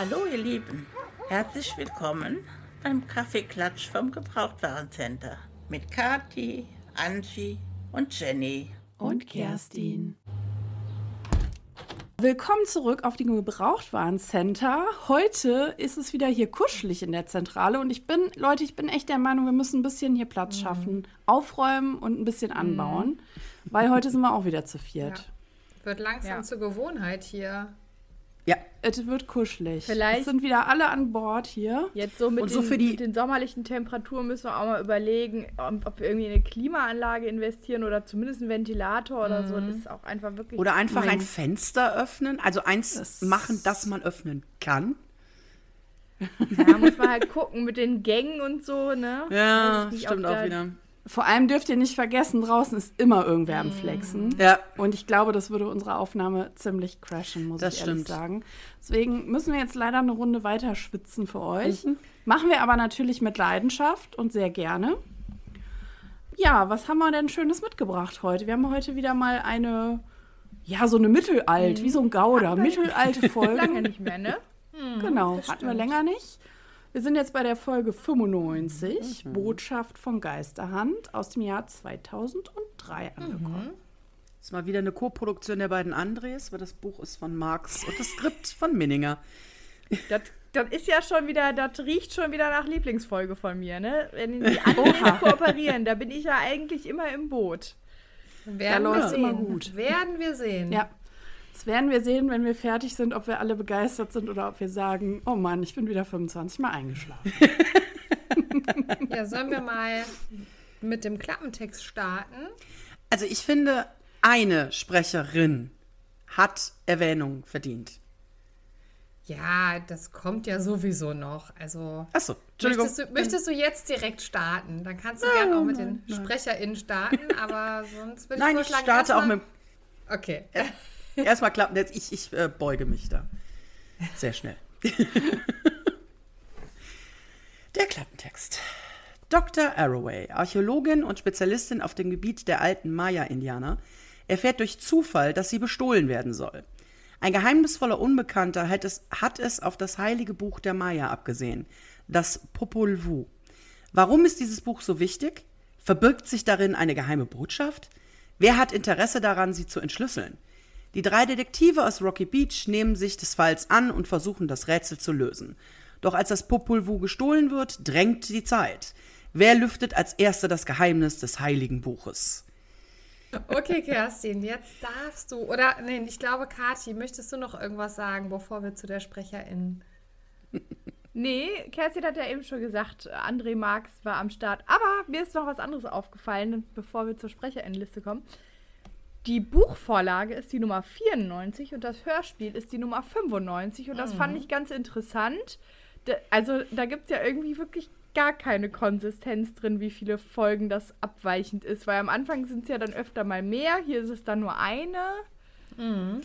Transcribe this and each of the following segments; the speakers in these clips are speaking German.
Hallo ihr Lieben, herzlich willkommen beim Kaffeeklatsch vom Gebrauchtwarencenter mit Kati, Angie und Jenny. Und Kerstin. Willkommen zurück auf dem Gebrauchtwarencenter. Heute ist es wieder hier kuschelig in der Zentrale und ich bin, Leute, ich bin echt der Meinung, wir müssen ein bisschen hier Platz mhm. schaffen, aufräumen und ein bisschen anbauen, mhm. weil heute sind wir auch wieder zu viert. Ja. Wird langsam ja. zur Gewohnheit hier. Ja. Es wird kuschelig. Vielleicht es sind wieder alle an Bord hier. Jetzt so mit, so den, die, mit den sommerlichen Temperaturen müssen wir auch mal überlegen, ob wir irgendwie eine Klimaanlage investieren oder zumindest einen Ventilator oder mhm. so. Das ist auch einfach wirklich. Oder einfach ein Fenster öffnen. Also eins das machen, das man öffnen kann. Ja, muss man halt gucken mit den Gängen und so, ne? Ja, nicht, stimmt auch wieder. Vor allem dürft ihr nicht vergessen, draußen ist immer irgendwer am Flexen. Ja. Und ich glaube, das würde unsere Aufnahme ziemlich crashen, muss das ich ehrlich stimmt. sagen. Deswegen müssen wir jetzt leider eine Runde weiter schwitzen für euch. Mhm. Machen wir aber natürlich mit Leidenschaft und sehr gerne. Ja, was haben wir denn Schönes mitgebracht heute? Wir haben heute wieder mal eine, ja, so eine Mittelalt, mhm. wie so ein Gauder, mittelalte Folge. Lange nicht mehr, ne? Mhm, genau, hatten wir länger nicht. Wir sind jetzt bei der Folge 95, mhm. Botschaft von Geisterhand aus dem Jahr 2003 angekommen. Mhm. Das ist mal wieder eine Co-Produktion der beiden Andres, weil das Buch ist von Marx und das Skript von Minninger. Das, das ist ja schon wieder, das riecht schon wieder nach Lieblingsfolge von mir, ne? Wenn die Andres kooperieren, da bin ich ja eigentlich immer im Boot. Werden da wir sehen. immer gut. Werden wir sehen. Ja. Das werden wir sehen, wenn wir fertig sind, ob wir alle begeistert sind oder ob wir sagen, oh Mann, ich bin wieder 25 Mal eingeschlafen. ja, sollen wir mal mit dem Klappentext starten? Also ich finde, eine Sprecherin hat Erwähnung verdient. Ja, das kommt ja sowieso noch. Also. Achso, Entschuldigung. Möchtest du, möchtest du, jetzt direkt starten? Dann kannst du gerne auch mit den nein. SprecherInnen starten, aber sonst würde ich Nein, ich starte auch mit. Okay. Erstmal klappen. Ich, ich äh, beuge mich da. Sehr schnell. Der Klappentext. Dr. Arroway, Archäologin und Spezialistin auf dem Gebiet der alten Maya-Indianer, erfährt durch Zufall, dass sie bestohlen werden soll. Ein geheimnisvoller Unbekannter hat es, hat es auf das heilige Buch der Maya abgesehen, das Popol Vuh. Warum ist dieses Buch so wichtig? Verbirgt sich darin eine geheime Botschaft? Wer hat Interesse daran, sie zu entschlüsseln? Die drei Detektive aus Rocky Beach nehmen sich des Falls an und versuchen das Rätsel zu lösen. Doch als das Popol Vuh gestohlen wird, drängt die Zeit. Wer lüftet als Erster das Geheimnis des heiligen Buches? Okay, Kerstin, jetzt darfst du. Oder, nee, ich glaube, Kathi, möchtest du noch irgendwas sagen, bevor wir zu der Sprecherin. Nee, Kerstin hat ja eben schon gesagt, André Marx war am Start. Aber mir ist noch was anderes aufgefallen, bevor wir zur Sprecherinnenliste kommen. Die Buchvorlage ist die Nummer 94 und das Hörspiel ist die Nummer 95 und das mhm. fand ich ganz interessant. Da, also da gibt es ja irgendwie wirklich gar keine Konsistenz drin, wie viele Folgen das abweichend ist, weil am Anfang sind es ja dann öfter mal mehr, hier ist es dann nur eine. Mhm.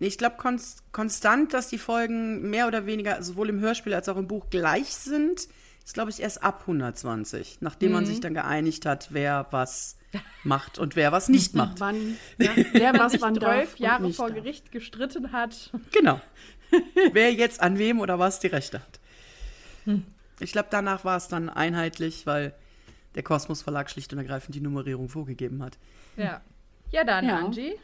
Ich glaube konst konstant, dass die Folgen mehr oder weniger sowohl im Hörspiel als auch im Buch gleich sind, ist glaube ich erst ab 120, nachdem mhm. man sich dann geeinigt hat, wer was macht und wer was nicht macht. Wann, ja, wer was wann zwölf Jahre vor Gericht gestritten hat. Genau. wer jetzt an wem oder was die Rechte hat. Hm. Ich glaube, danach war es dann einheitlich, weil der Kosmos Verlag schlicht und ergreifend die Nummerierung vorgegeben hat. Ja. Ja, dann, ja. Angie.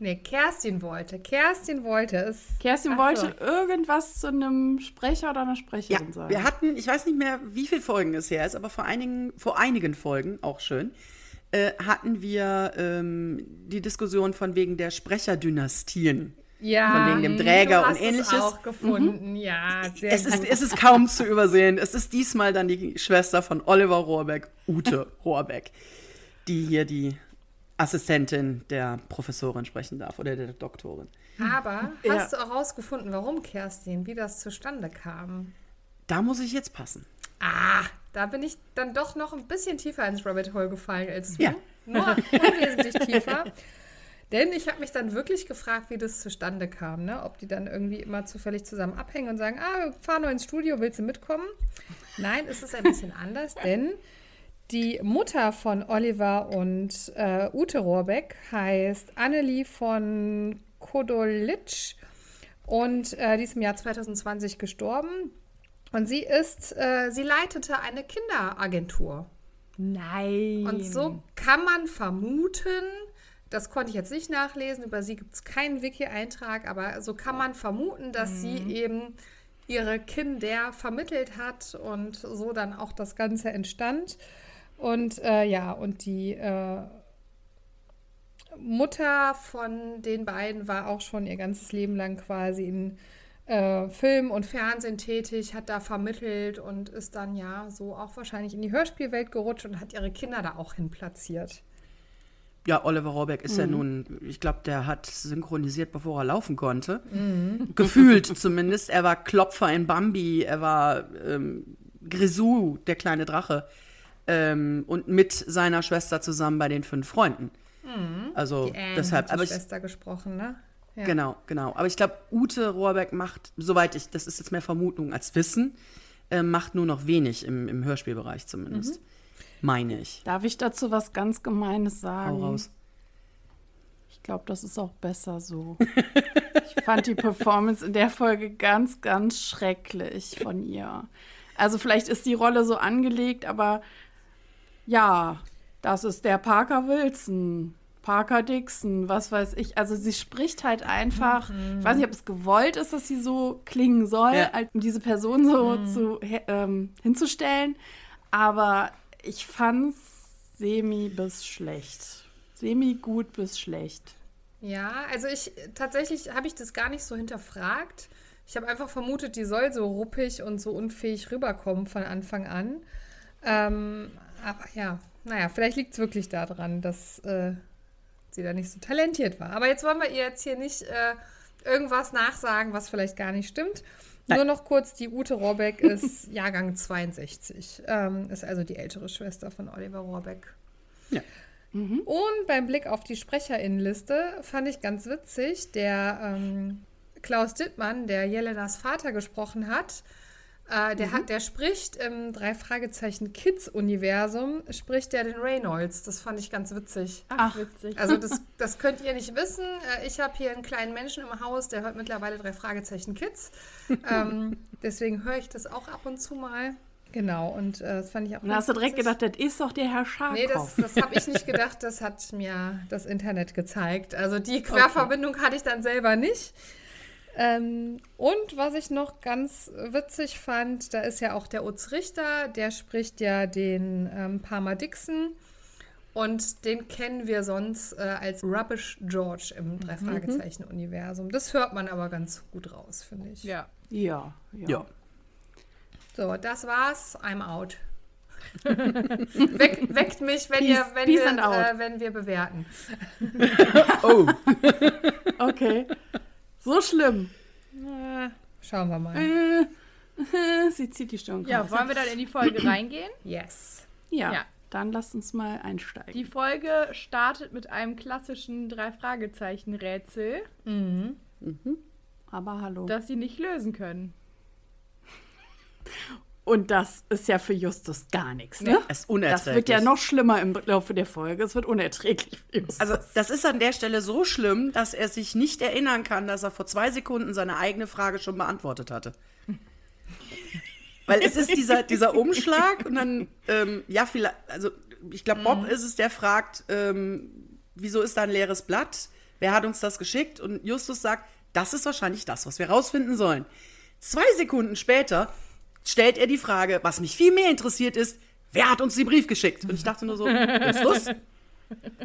Nee, Kerstin wollte. Kerstin wollte es. Kerstin Ach wollte so. irgendwas zu einem Sprecher oder einer Sprecherin ja, sagen. Wir hatten, ich weiß nicht mehr, wie viele Folgen es her ist, aber vor einigen, vor einigen Folgen, auch schön, äh, hatten wir ähm, die Diskussion von wegen der Sprecherdynastien. Ja, von wegen dem Träger und ähnliches. Es auch gefunden, mhm. ja. Sehr es, ist, es ist kaum zu übersehen. Es ist diesmal dann die Schwester von Oliver Rohrbeck, Ute Rohrbeck, die hier die Assistentin der Professorin sprechen darf oder der Doktorin. Aber ja. hast du auch herausgefunden, warum, Kerstin, wie das zustande kam? Da muss ich jetzt passen. Ah, da bin ich dann doch noch ein bisschen tiefer ins Rabbit Hole gefallen als du. Ja. Nur unwesentlich tiefer. Denn ich habe mich dann wirklich gefragt, wie das zustande kam, ne? Ob die dann irgendwie immer zufällig zusammen abhängen und sagen, ah, fahr nur ins Studio, willst du mitkommen? Nein, es ist ein bisschen anders, denn die Mutter von Oliver und äh, Ute Rohrbeck heißt Annelie von Kodolitsch Und äh, die ist im Jahr 2020 gestorben. Und sie ist, äh, sie leitete eine Kinderagentur. Nein. Und so kann man vermuten, das konnte ich jetzt nicht nachlesen, über sie gibt es keinen Wiki-Eintrag, aber so kann man vermuten, dass mhm. sie eben ihre Kinder vermittelt hat und so dann auch das Ganze entstand. Und äh, ja, und die äh, Mutter von den beiden war auch schon ihr ganzes Leben lang quasi in äh, Film und Fernsehen tätig, hat da vermittelt und ist dann ja so auch wahrscheinlich in die Hörspielwelt gerutscht und hat ihre Kinder da auch hin platziert. Ja, Oliver Rohrbeck ist mhm. ja nun, ich glaube, der hat synchronisiert, bevor er laufen konnte. Mhm. Gefühlt zumindest. Er war Klopfer in Bambi, er war ähm, Grisou, der kleine Drache. Ähm, und mit seiner Schwester zusammen bei den fünf Freunden. Mhm. Also die Anne deshalb. Hat die Schwester ich, gesprochen, ne? Ja. Genau, genau. Aber ich glaube, Ute Rohrbeck macht, soweit ich, das ist jetzt mehr Vermutung als Wissen, äh, macht nur noch wenig im, im Hörspielbereich zumindest. Mhm. Meine ich. Darf ich dazu was ganz Gemeines sagen? Hau raus. Ich glaube, das ist auch besser so. ich fand die Performance in der Folge ganz, ganz schrecklich von ihr. Also vielleicht ist die Rolle so angelegt, aber ja, das ist der Parker Wilson. Parker Dixon, was weiß ich. Also sie spricht halt einfach, mhm. ich weiß nicht, ob es gewollt ist, dass sie so klingen soll, ja. um diese Person so mhm. zu, ähm, hinzustellen. Aber ich fand's semi bis schlecht. Semi gut bis schlecht. Ja, also ich tatsächlich habe ich das gar nicht so hinterfragt. Ich habe einfach vermutet, die soll so ruppig und so unfähig rüberkommen von Anfang an. Ähm, aber ja, naja, vielleicht liegt es wirklich daran, dass äh, sie da nicht so talentiert war. Aber jetzt wollen wir ihr jetzt hier nicht äh, irgendwas nachsagen, was vielleicht gar nicht stimmt. Nein. Nur noch kurz, die Ute Rohrbeck ist Jahrgang 62, ähm, ist also die ältere Schwester von Oliver Rohrbeck. Ja. Mhm. Und beim Blick auf die Sprecherinnenliste fand ich ganz witzig, der ähm, Klaus Dittmann, der Jelenas Vater gesprochen hat, äh, der, mhm. hat, der spricht im drei Fragezeichen Kids-Universum, spricht der den Reynolds. Das fand ich ganz witzig. Ach, witzig. Also das, das könnt ihr nicht wissen. Äh, ich habe hier einen kleinen Menschen im Haus, der hört mittlerweile drei Fragezeichen Kids. ähm, deswegen höre ich das auch ab und zu mal. Genau, und äh, das fand ich auch. Und hast du direkt gedacht, das ist doch der Herr Scharkow. Nee, das, das habe ich nicht gedacht, das hat mir das Internet gezeigt. Also die Querverbindung okay. hatte ich dann selber nicht. Ähm, und was ich noch ganz witzig fand, da ist ja auch der Utz Richter, der spricht ja den ähm, Parma Dixon. Und den kennen wir sonst äh, als Rubbish George im mhm. Drei-Fragezeichen-Universum. Das hört man aber ganz gut raus, finde ich. Ja. Ja, ja. ja. So, das war's. I'm out. Weck, weckt mich, wenn, peace, ihr, wenn, wir, äh, wenn wir bewerten. oh. okay. So schlimm. Na, schauen wir mal. Äh, sie zieht die Stirn. Ja, wollen wir dann in die Folge reingehen? Yes. Ja, ja. Dann lasst uns mal einsteigen. Die Folge startet mit einem klassischen Drei-Fragezeichen-Rätsel. Mhm. Mhm. Aber hallo. Das sie nicht lösen können. Und das ist ja für Justus gar nichts, ne? Das ist unerträglich. Das wird ja noch schlimmer im Laufe der Folge. Es wird unerträglich für Justus. Also, das ist an der Stelle so schlimm, dass er sich nicht erinnern kann, dass er vor zwei Sekunden seine eigene Frage schon beantwortet hatte. Weil es ist dieser, dieser Umschlag und dann, ähm, ja, vielleicht, also ich glaube, Bob mhm. ist es, der fragt, ähm, wieso ist da ein leeres Blatt? Wer hat uns das geschickt? Und Justus sagt, das ist wahrscheinlich das, was wir rausfinden sollen. Zwei Sekunden später stellt er die Frage, was mich viel mehr interessiert ist, wer hat uns den Brief geschickt? Und ich dachte nur so, Justus,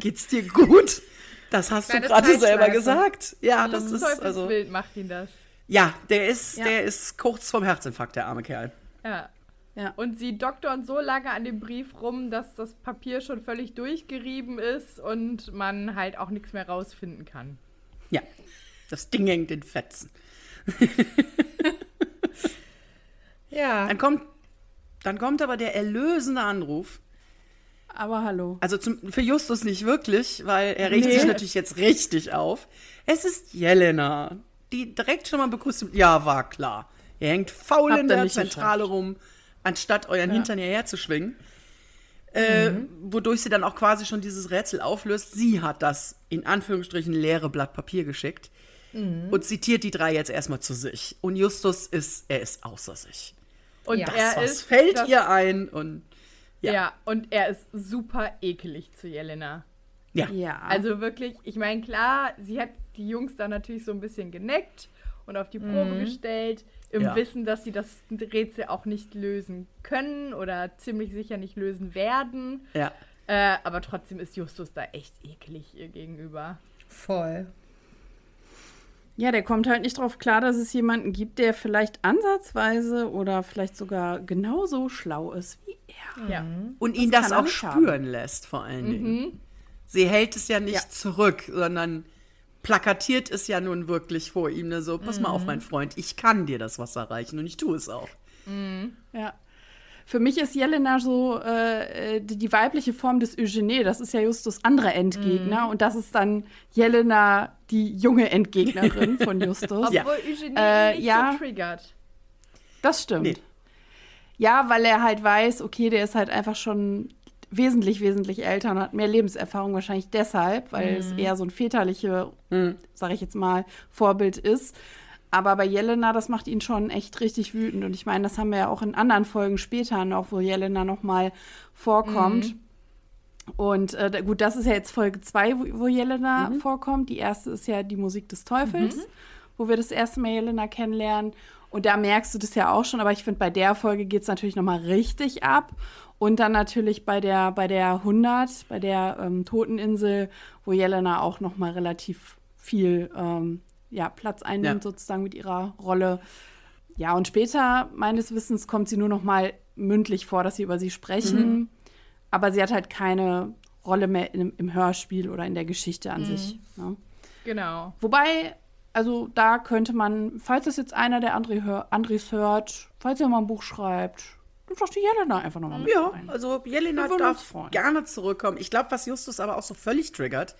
geht's dir gut? Das hast Kleine du gerade selber gesagt. Ja, das ist also Bild macht ihn das. Ja, der ist, ja. der ist kurz vorm Herzinfarkt, der arme Kerl. Ja. Ja. Und sie doktern so lange an dem Brief rum, dass das Papier schon völlig durchgerieben ist und man halt auch nichts mehr rausfinden kann. Ja, das Ding hängt in Fetzen. Ja. Dann kommt, dann kommt aber der erlösende Anruf. Aber hallo. Also zum, für Justus nicht wirklich, weil er regt nee. sich natürlich jetzt richtig auf. Es ist Jelena, die direkt schon mal begrüßt. Ja, war klar. Ihr hängt faul Habt in der Zentrale geschafft. rum, anstatt euren ja. Hintern hierher zu schwingen. Äh, mhm. wodurch sie dann auch quasi schon dieses Rätsel auflöst. Sie hat das in Anführungsstrichen leere Blatt Papier geschickt. mhm. und zitiert die drei jetzt erstmal zu sich. Und Justus ist, er ist außer sich. Und das, er was ist, fällt das, ihr ein und ja. ja. und er ist super ekelig zu Jelena. Ja. ja. Also wirklich, ich meine, klar, sie hat die Jungs da natürlich so ein bisschen geneckt und auf die Probe mhm. gestellt, im ja. Wissen, dass sie das Rätsel auch nicht lösen können oder ziemlich sicher nicht lösen werden. Ja. Äh, aber trotzdem ist Justus da echt eklig ihr gegenüber. Voll. Ja, der kommt halt nicht drauf klar, dass es jemanden gibt, der vielleicht ansatzweise oder vielleicht sogar genauso schlau ist wie er. Ja. Und das ihn das auch spüren haben. lässt, vor allen Dingen. Mhm. Sie hält es ja nicht ja. zurück, sondern plakatiert es ja nun wirklich vor ihm. Ne? So, pass mhm. mal auf, mhm. mein Freund, ich kann dir das Wasser reichen und ich tue es auch. Mhm. Ja. Für mich ist Jelena so äh, die, die, weibliche Form des Eugenie. Das ist ja Justus anderer Endgegner. Mm. Und das ist dann Jelena, die junge Endgegnerin von Justus. Obwohl ja. Eugenie äh, nicht ja, so triggert. Das stimmt. Nee. Ja, weil er halt weiß, okay, der ist halt einfach schon wesentlich, wesentlich älter und hat mehr Lebenserfahrung wahrscheinlich deshalb, weil mm. es eher so ein väterliche, mm. sag ich jetzt mal, Vorbild ist. Aber bei Jelena, das macht ihn schon echt richtig wütend. Und ich meine, das haben wir ja auch in anderen Folgen später noch, wo Jelena noch mal vorkommt. Mhm. Und äh, gut, das ist ja jetzt Folge 2, wo, wo, Jelena mhm. vorkommt. Die erste ist ja die Musik des Teufels, mhm. wo wir das erste Mal Jelena kennenlernen. Und da merkst du das ja auch schon, aber ich finde, bei der Folge geht es natürlich noch mal richtig ab. Und dann natürlich bei der, bei der 100, bei der ähm, Toteninsel, wo Jelena auch noch mal relativ viel ähm, ja, Platz einnimmt, ja. sozusagen mit ihrer Rolle. Ja, und später, meines Wissens, kommt sie nur noch mal mündlich vor, dass sie über sie sprechen. Mhm. Aber sie hat halt keine Rolle mehr im, im Hörspiel oder in der Geschichte an mhm. sich. Ne? Genau. Wobei, also da könnte man, falls das jetzt einer der André hör, Andres hört, falls er mal ein Buch schreibt, dann doch die Jelena einfach nochmal mit Ja, rein. also Jelena darf gerne zurückkommen. Ich glaube, was Justus aber auch so völlig triggert,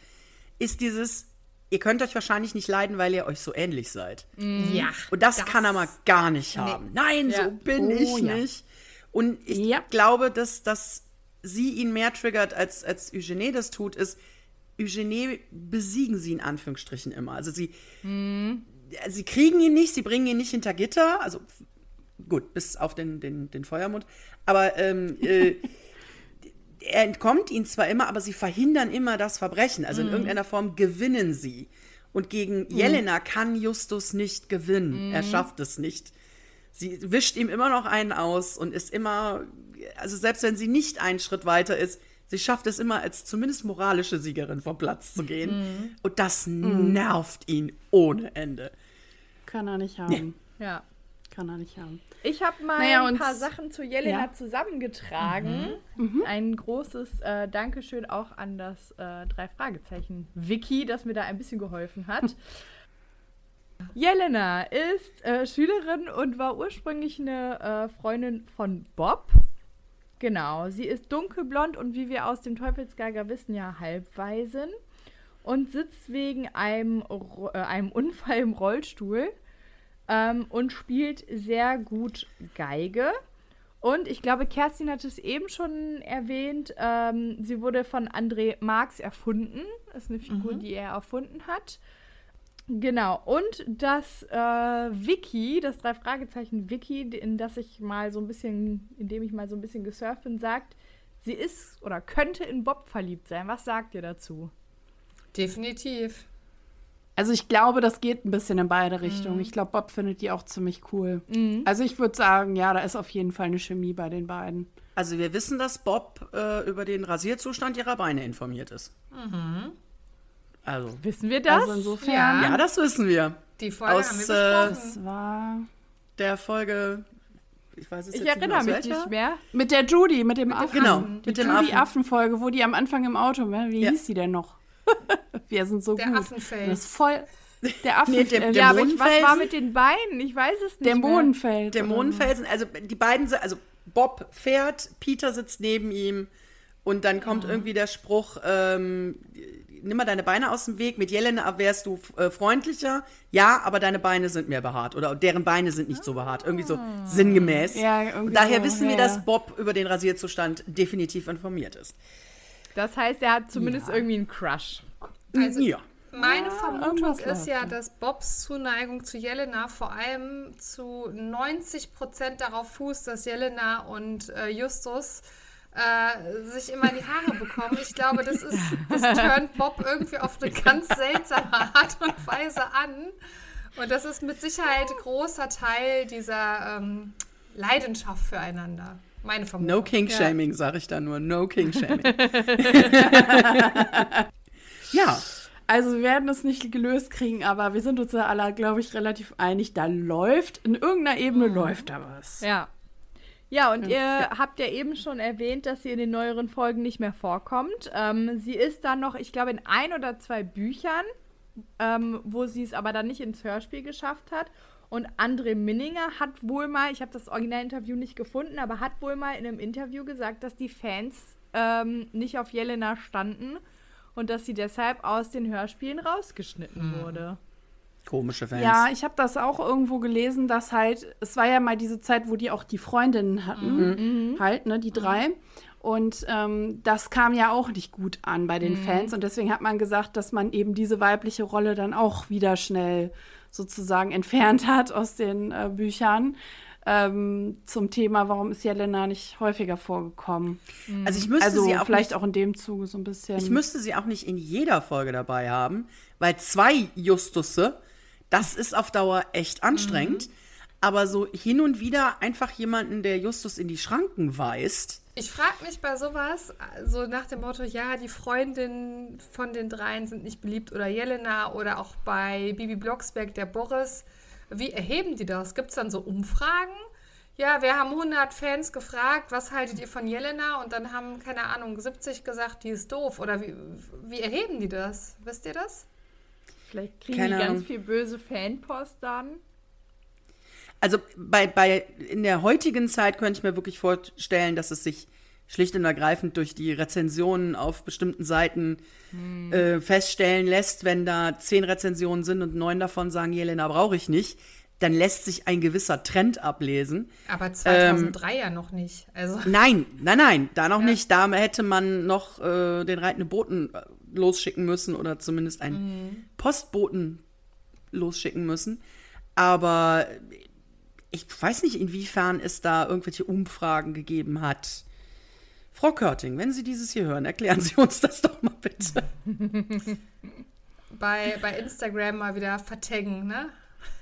ist dieses, ihr könnt euch wahrscheinlich nicht leiden, weil ihr euch so ähnlich seid. Mhm. Ja. Und das, das, kann er mal gar nicht haben. Nee. Nein, ja. so bin oh, ich ja. nicht. Und ich ja. glaube, dass, dass sie ihn mehr triggert, als, als Eugenie das tut, ist, Eugenie besiegen sie in Anführungsstrichen immer. Also sie, mhm. sie kriegen ihn nicht, sie bringen ihn nicht hinter Gitter, also gut, bis auf den, den, den Feuermund. Aber ähm, äh, er entkommt ihnen zwar immer, aber sie verhindern immer das Verbrechen. Also in mhm. irgendeiner Form gewinnen sie. Und gegen mhm. Jelena kann Justus nicht gewinnen. Mhm. Er schafft es nicht. Sie wischt ihm immer noch einen aus und ist immer, also selbst wenn sie nicht einen Schritt weiter ist, sie schafft es immer als zumindest moralische Siegerin vom Platz zu gehen. Mhm. Und das mhm. nervt ihn ohne Ende. Kann er nicht haben. Nee. Ja. Kann er nicht haben. Ich habe mal naja, ein paar Sachen zu Jelena ja. zusammengetragen. Mhm. Mhm. Ein großes äh, Dankeschön auch an das äh, drei Fragezeichen Wiki, das mir da ein bisschen geholfen hat. Jelena ist äh, Schülerin und war ursprünglich eine äh, Freundin von Bob. Genau, sie ist dunkelblond und wie wir aus dem Teufelsgeiger wissen, ja halbweisen und sitzt wegen einem, äh, einem Unfall im Rollstuhl ähm, und spielt sehr gut Geige. Und ich glaube, Kerstin hat es eben schon erwähnt, ähm, sie wurde von André Marx erfunden. Das ist eine Figur, mhm. die er erfunden hat. Genau, und das äh, Wiki, das drei Fragezeichen Wiki, in das ich mal so ein bisschen, in dem ich mal so ein bisschen gesurft bin, sagt, sie ist oder könnte in Bob verliebt sein. Was sagt ihr dazu? Definitiv. Also ich glaube, das geht ein bisschen in beide Richtungen. Mhm. Ich glaube, Bob findet die auch ziemlich cool. Mhm. Also ich würde sagen, ja, da ist auf jeden Fall eine Chemie bei den beiden. Also wir wissen, dass Bob äh, über den Rasierzustand ihrer Beine informiert ist. Mhm. Also wissen wir das? Also insofern. Ja. ja, das wissen wir. Die Folge Aus, haben wir besprochen. Äh, das war der Folge. Ich weiß es ich jetzt erinnere nicht, mich nicht mehr. Mit der Judy, mit dem mit Affen. Genau, die mit dem Judy-Affen-Folge, wo die am Anfang im Auto, wie ja. hieß die denn noch? Wir sind so der gut. Affenfeld. Das ist voll. Der Affen. nee, der, ja, aber ich, was war mit den Beinen? Ich weiß es nicht. Dämonenfelsen. Dämonenfelsen. Also die beiden, also Bob fährt, Peter sitzt neben ihm und dann kommt oh. irgendwie der Spruch, ähm, nimm mal deine Beine aus dem Weg. Mit Jelena wärst du äh, freundlicher. Ja, aber deine Beine sind mehr behaart oder deren Beine sind nicht so behaart. Irgendwie so ah. sinngemäß. Ja, und daher so, wissen ja, wir, dass Bob über den Rasierzustand definitiv informiert ist. Das heißt, er hat zumindest ja. irgendwie einen Crush. Also, ja. meine ja, Vermutung ist ja, dass Bobs Zuneigung zu Jelena vor allem zu 90 Prozent darauf fußt, dass Jelena und äh, Justus äh, sich immer die Haare bekommen. Ich glaube, das ist, das turnt Bob irgendwie auf eine ganz seltsame Art und Weise an. Und das ist mit Sicherheit ein großer Teil dieser ähm, Leidenschaft füreinander. Meine Vermutung. No King-Shaming, ja. sage ich da nur. No King-Shaming. ja. Also wir werden es nicht gelöst kriegen, aber wir sind uns ja alle, glaube ich, relativ einig. Da läuft, in irgendeiner Ebene mhm. läuft da was. Ja. Ja, und ihr ja. habt ja eben schon erwähnt, dass sie in den neueren Folgen nicht mehr vorkommt. Ähm, sie ist dann noch, ich glaube, in ein oder zwei Büchern, ähm, wo sie es aber dann nicht ins Hörspiel geschafft hat. Und André Minninger hat wohl mal, ich habe das Originalinterview nicht gefunden, aber hat wohl mal in einem Interview gesagt, dass die Fans ähm, nicht auf Jelena standen und dass sie deshalb aus den Hörspielen rausgeschnitten mhm. wurde. Komische Fans. Ja, ich habe das auch irgendwo gelesen, dass halt, es war ja mal diese Zeit, wo die auch die Freundinnen hatten, mhm. halt, ne, die drei. Und ähm, das kam ja auch nicht gut an bei den mhm. Fans. Und deswegen hat man gesagt, dass man eben diese weibliche Rolle dann auch wieder schnell sozusagen entfernt hat aus den äh, Büchern. Ähm, zum Thema, warum ist Jelena nicht häufiger vorgekommen? Mhm. Also ich müsste also sie auch vielleicht nicht, auch in dem Zuge so ein bisschen. Ich müsste sie auch nicht in jeder Folge dabei haben, weil zwei Justusse, das ist auf Dauer echt anstrengend. Mhm. Aber so hin und wieder einfach jemanden, der Justus in die Schranken weist, ich frage mich bei sowas, so nach dem Motto, ja, die Freundinnen von den dreien sind nicht beliebt oder Jelena oder auch bei Bibi Blocksberg der Boris. Wie erheben die das? Gibt es dann so Umfragen? Ja, wir haben 100 Fans gefragt, was haltet ihr von Jelena? Und dann haben, keine Ahnung, 70 gesagt, die ist doof. Oder wie, wie erheben die das? Wisst ihr das? Vielleicht kriegen keine die ganz Ahnung. viel böse Fanpost dann. Also bei, bei in der heutigen Zeit könnte ich mir wirklich vorstellen, dass es sich schlicht und ergreifend durch die Rezensionen auf bestimmten Seiten hm. äh, feststellen lässt, wenn da zehn Rezensionen sind und neun davon sagen, Jelena brauche ich nicht, dann lässt sich ein gewisser Trend ablesen. Aber 2003 ähm, ja noch nicht. Also. Nein, nein, nein, da noch ja. nicht. Da hätte man noch äh, den reitenden Boten äh, losschicken müssen oder zumindest einen mhm. Postboten losschicken müssen. Aber ich weiß nicht, inwiefern es da irgendwelche Umfragen gegeben hat. Frau Körting, wenn Sie dieses hier hören, erklären Sie uns das doch mal bitte. bei, bei Instagram mal wieder vertaggen, ne?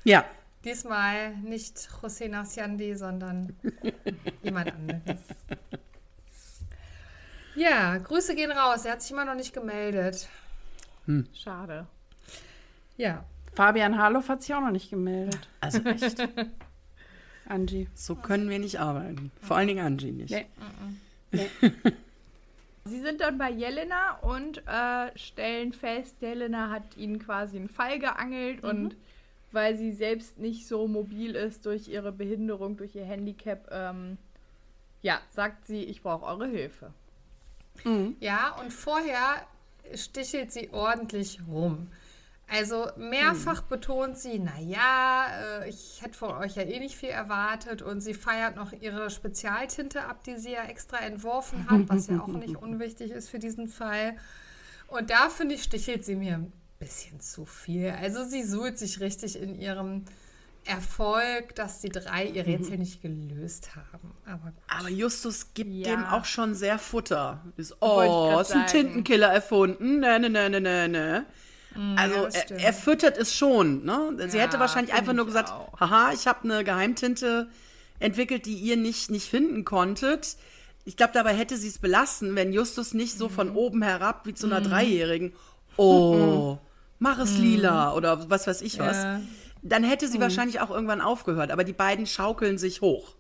Ja. Diesmal nicht José Naciandi, sondern jemand anderes. Ja, Grüße gehen raus. Er hat sich immer noch nicht gemeldet. Hm. Schade. Ja. Fabian Harloff hat sich auch noch nicht gemeldet. Also echt. Angie. So können wir nicht arbeiten. Vor allen Dingen Angie nicht. Nee. nee. Sie sind dann bei Jelena und äh, stellen fest, Jelena hat ihnen quasi einen Fall geangelt mhm. und weil sie selbst nicht so mobil ist durch ihre Behinderung, durch ihr Handicap, ähm, ja, sagt sie, ich brauche eure Hilfe. Mhm. Ja, und vorher stichelt sie ordentlich rum. Also mehrfach hm. betont sie, naja, äh, ich hätte von euch ja eh nicht viel erwartet und sie feiert noch ihre Spezialtinte ab, die sie ja extra entworfen hat, was ja auch nicht unwichtig ist für diesen Fall. Und da finde ich, stichelt sie mir ein bisschen zu viel. Also sie suhlt sich richtig in ihrem Erfolg, dass die drei ihr Rätsel nicht gelöst haben. Aber, Aber Justus gibt ja. dem auch schon sehr Futter. Ist, oh, ist ein Tintenkiller erfunden. Ne, ne, ne, ne, ne, also ja, er, er, füttert es schon. Ne? Sie ja, hätte wahrscheinlich einfach nur gesagt, auch. haha, ich habe eine Geheimtinte entwickelt, die ihr nicht, nicht finden konntet. Ich glaube, dabei hätte sie es belassen, wenn Justus nicht so mhm. von oben herab wie zu einer mhm. Dreijährigen, oh, mach es mhm. lila oder was weiß ich was. Ja. Dann hätte sie mhm. wahrscheinlich auch irgendwann aufgehört. Aber die beiden schaukeln sich hoch.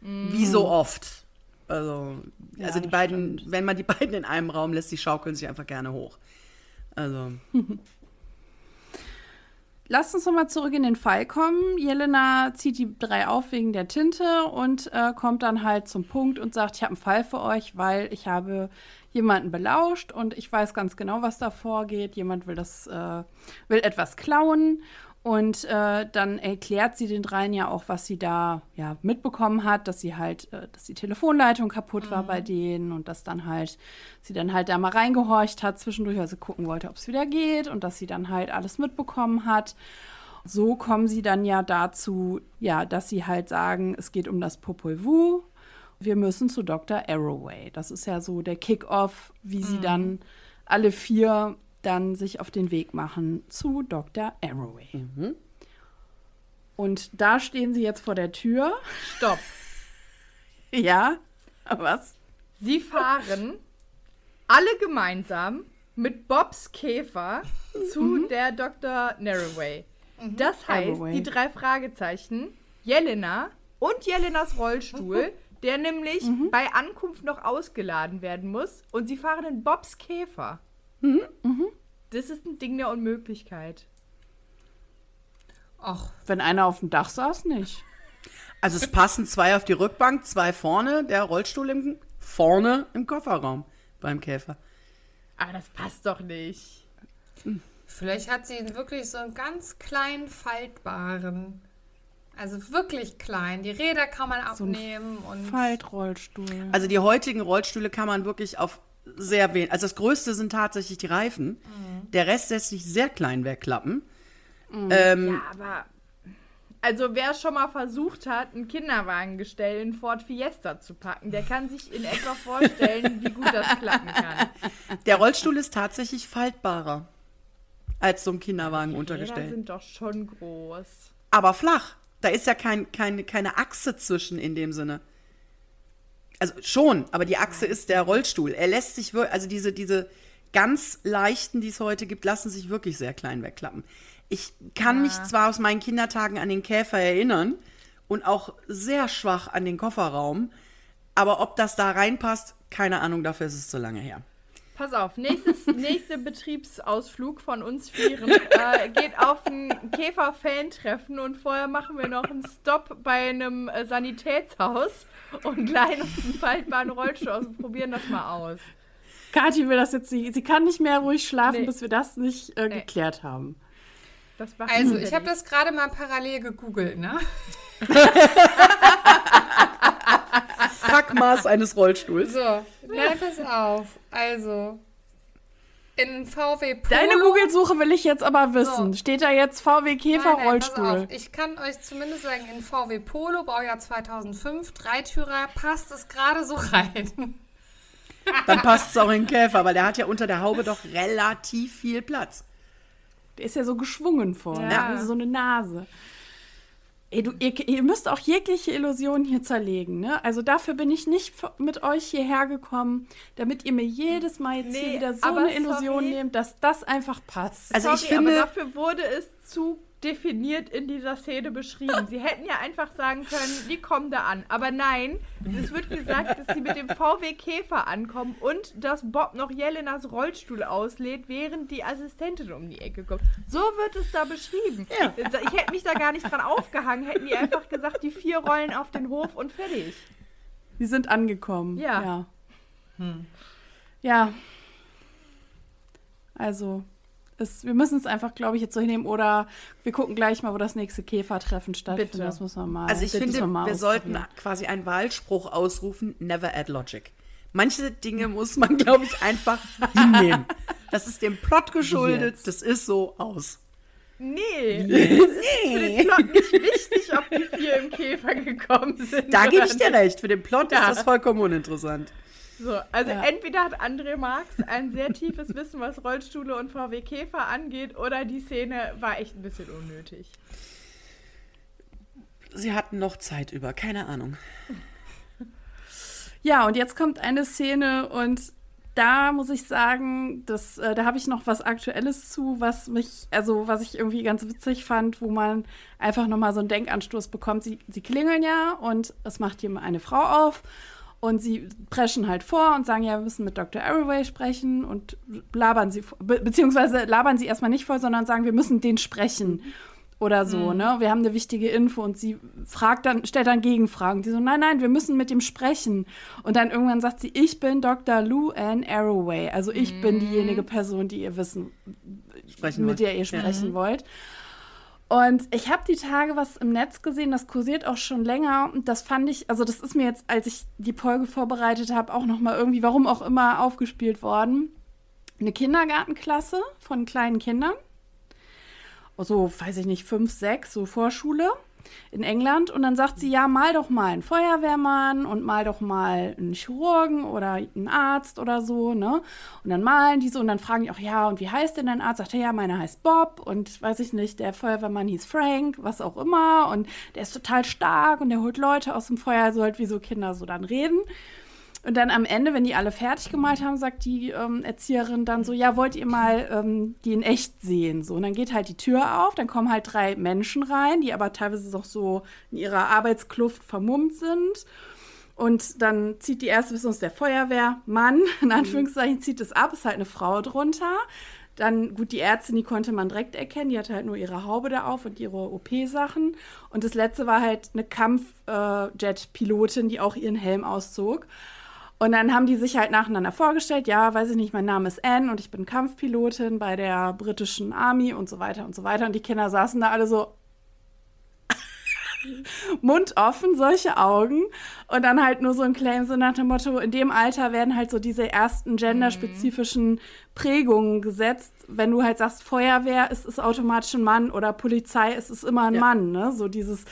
Wie so oft. Also, also die beiden, stimmt. wenn man die beiden in einem Raum lässt, die schaukeln sich einfach gerne hoch. Also. Lasst uns nochmal zurück in den Fall kommen. Jelena zieht die drei auf wegen der Tinte und äh, kommt dann halt zum Punkt und sagt, ich habe einen Fall für euch, weil ich habe jemanden belauscht und ich weiß ganz genau, was da vorgeht. Jemand will das, äh, will etwas klauen Und äh, dann erklärt sie den dreien ja auch, was sie da ja mitbekommen hat, dass sie halt, äh, dass die Telefonleitung kaputt mhm. war bei denen und dass dann halt sie dann halt da mal reingehorcht hat zwischendurch, also gucken wollte, ob es wieder geht und dass sie dann halt alles mitbekommen hat. So kommen sie dann ja dazu, ja, dass sie halt sagen, es geht um das Popol Vuh. Wir müssen zu Dr. Arroway. Das ist ja so der Kick-off, wie mhm. sie dann alle vier dann sich auf den Weg machen zu Dr. Arroway. Mhm. Und da stehen sie jetzt vor der Tür. Stopp. ja, was? Sie fahren alle gemeinsam mit Bobs Käfer zu mhm. der Dr. Narroway. Mhm. Das heißt, Arroway. die drei Fragezeichen, Jelena und Jelenas Rollstuhl, der nämlich mhm. bei Ankunft noch ausgeladen werden muss, und sie fahren in Bobs Käfer. Mhm. Mhm. Das ist ein Ding der Unmöglichkeit. Ach. Wenn einer auf dem Dach saß, nicht. Also es passen zwei auf die Rückbank, zwei vorne, der Rollstuhl im, vorne im Kofferraum beim Käfer. Aber das passt doch nicht. Vielleicht hat sie wirklich so einen ganz kleinen faltbaren. Also wirklich klein. Die Räder kann man abnehmen so und. Faltrollstuhl. Also die heutigen Rollstühle kann man wirklich auf sehr wenig. Also das Größte sind tatsächlich die Reifen. Mhm. Der Rest lässt sich sehr klein wegklappen. Mhm. Ähm, ja, aber also wer schon mal versucht hat, ein Kinderwagengestell in Ford Fiesta zu packen, der kann sich in etwa vorstellen, wie gut das klappen kann. Der Rollstuhl ist tatsächlich faltbarer als so ein Kinderwagenuntergestell. Die sind doch schon groß. Aber flach. Da ist ja kein, kein, keine Achse zwischen in dem Sinne. Also schon, aber die Achse ist der Rollstuhl. Er lässt sich wirklich, also diese, diese ganz leichten, die es heute gibt, lassen sich wirklich sehr klein wegklappen. Ich kann ja. mich zwar aus meinen Kindertagen an den Käfer erinnern und auch sehr schwach an den Kofferraum, aber ob das da reinpasst, keine Ahnung, dafür ist es zu lange her. Pass auf, nächstes, nächster Betriebsausflug von uns Vieren äh, geht auf ein Käfer-Fan-Treffen und vorher machen wir noch einen Stop bei einem äh, Sanitätshaus und leihen uns einen faltbaren Rollstuhl aus und probieren das mal aus. Kathi will das jetzt nicht. Sie kann nicht mehr ruhig schlafen, nee. bis wir das nicht äh, nee. geklärt haben. also, ich habe das gerade mal parallel gegoogelt, ne? Packmaß eines Rollstuhls. So, nein, pass auf. Also, in VW Polo. Deine Google-Suche will ich jetzt aber wissen. So. Steht da jetzt VW Käfer nein, nein, Rollstuhl? Ich kann euch zumindest sagen, in VW Polo, Baujahr 2005, Dreitürer, passt es gerade so rein. Dann passt es auch in den Käfer, weil der hat ja unter der Haube doch relativ viel Platz. Der ist ja so geschwungen vorne. Ja. Also so eine Nase. Ey, du, ihr, ihr, müsst auch jegliche Illusion hier zerlegen, ne? Also dafür bin ich nicht mit euch hierher gekommen, damit ihr mir jedes Mal jetzt nee, hier wieder so eine Illusion sorry. nehmt, dass das einfach passt. Also sorry, ich finde, aber dafür wurde es zu definiert in dieser Szene beschrieben. Sie hätten ja einfach sagen können, die kommen da an. Aber nein, es wird gesagt, dass sie mit dem VW Käfer ankommen und dass Bob noch Jelenas Rollstuhl auslädt, während die Assistentin um die Ecke kommt. So wird es da beschrieben. Ja. Ich hätte mich da gar nicht dran aufgehangen, hätten die einfach gesagt, die vier rollen auf den Hof und fertig. Sie sind angekommen. Ja. Ja. Hm. ja. Also, ist, wir müssen es einfach, glaube ich, jetzt so hinnehmen oder wir gucken gleich mal, wo das nächste Käfertreffen stattfindet. Bitte. Das muss man mal. Also ich finde, wir, wir sollten quasi einen Wahlspruch ausrufen: Never add logic. Manche Dinge muss man, glaube ich, einfach hinnehmen. Das ist dem Plot geschuldet. Jetzt. Das ist so aus. Nee. nee. Für den Plot nicht wichtig, ob die vier im Käfer gekommen sind. Da gebe ich dir recht. Für den Plot ja. ist das vollkommen uninteressant. So, also ja. entweder hat André Marx ein sehr tiefes Wissen, was Rollstühle und VW Käfer angeht, oder die Szene war echt ein bisschen unnötig. Sie hatten noch Zeit über, keine Ahnung. Ja, und jetzt kommt eine Szene und da muss ich sagen, das, äh, da habe ich noch was Aktuelles zu, was mich, also was ich irgendwie ganz witzig fand, wo man einfach nochmal so einen Denkanstoß bekommt. Sie, sie klingeln ja und es macht jemand eine Frau auf und sie preschen halt vor und sagen, ja, wir müssen mit Dr. Arroway sprechen und labern sie, be beziehungsweise labern sie erstmal nicht voll, sondern sagen, wir müssen den sprechen oder so, mhm. ne? Wir haben eine wichtige Info und sie fragt dann, stellt dann Gegenfragen. Die so, nein, nein, wir müssen mit dem sprechen. Und dann irgendwann sagt sie, ich bin Dr. Lou Ann Arroway. Also ich mhm. bin diejenige Person, die ihr wissen, sprechen mit wollt. der ihr sprechen ja. wollt. Und ich habe die Tage was im Netz gesehen, das kursiert auch schon länger. Und das fand ich, also das ist mir jetzt, als ich die Folge vorbereitet habe, auch nochmal irgendwie, warum auch immer, aufgespielt worden. Eine Kindergartenklasse von kleinen Kindern. So, weiß ich nicht, fünf, sechs, so Vorschule in England und dann sagt sie, ja, mal doch mal einen Feuerwehrmann und mal doch mal einen Chirurgen oder einen Arzt oder so, ne? Und dann malen die so und dann fragen die auch, ja, und wie heißt denn dein Arzt? Sagt er, ja, meiner heißt Bob und weiß ich nicht, der Feuerwehrmann hieß Frank, was auch immer und der ist total stark und der holt Leute aus dem Feuer, so halt wie so Kinder so dann reden. Und dann am Ende, wenn die alle fertig gemalt haben, sagt die ähm, Erzieherin dann so, ja, wollt ihr mal ähm, die in echt sehen? So, und dann geht halt die Tür auf, dann kommen halt drei Menschen rein, die aber teilweise doch so in ihrer Arbeitskluft vermummt sind. Und dann zieht die erste Person aus der Feuerwehrmann, in Anführungszeichen, zieht es ab, ist halt eine Frau drunter. Dann, gut, die Ärztin, die konnte man direkt erkennen, die hatte halt nur ihre Haube da auf und ihre OP-Sachen. Und das letzte war halt eine Kampfjet-Pilotin, die auch ihren Helm auszog. Und dann haben die sich halt nacheinander vorgestellt, ja, weiß ich nicht, mein Name ist Anne und ich bin Kampfpilotin bei der britischen Army und so weiter und so weiter. Und die Kinder saßen da alle so Mund offen, solche Augen. Und dann halt nur so ein Claim so nach dem Motto, in dem Alter werden halt so diese ersten genderspezifischen Prägungen gesetzt. Wenn du halt sagst, Feuerwehr, ist es automatisch ein Mann oder Polizei, ist es immer ein ja. Mann, ne? So dieses,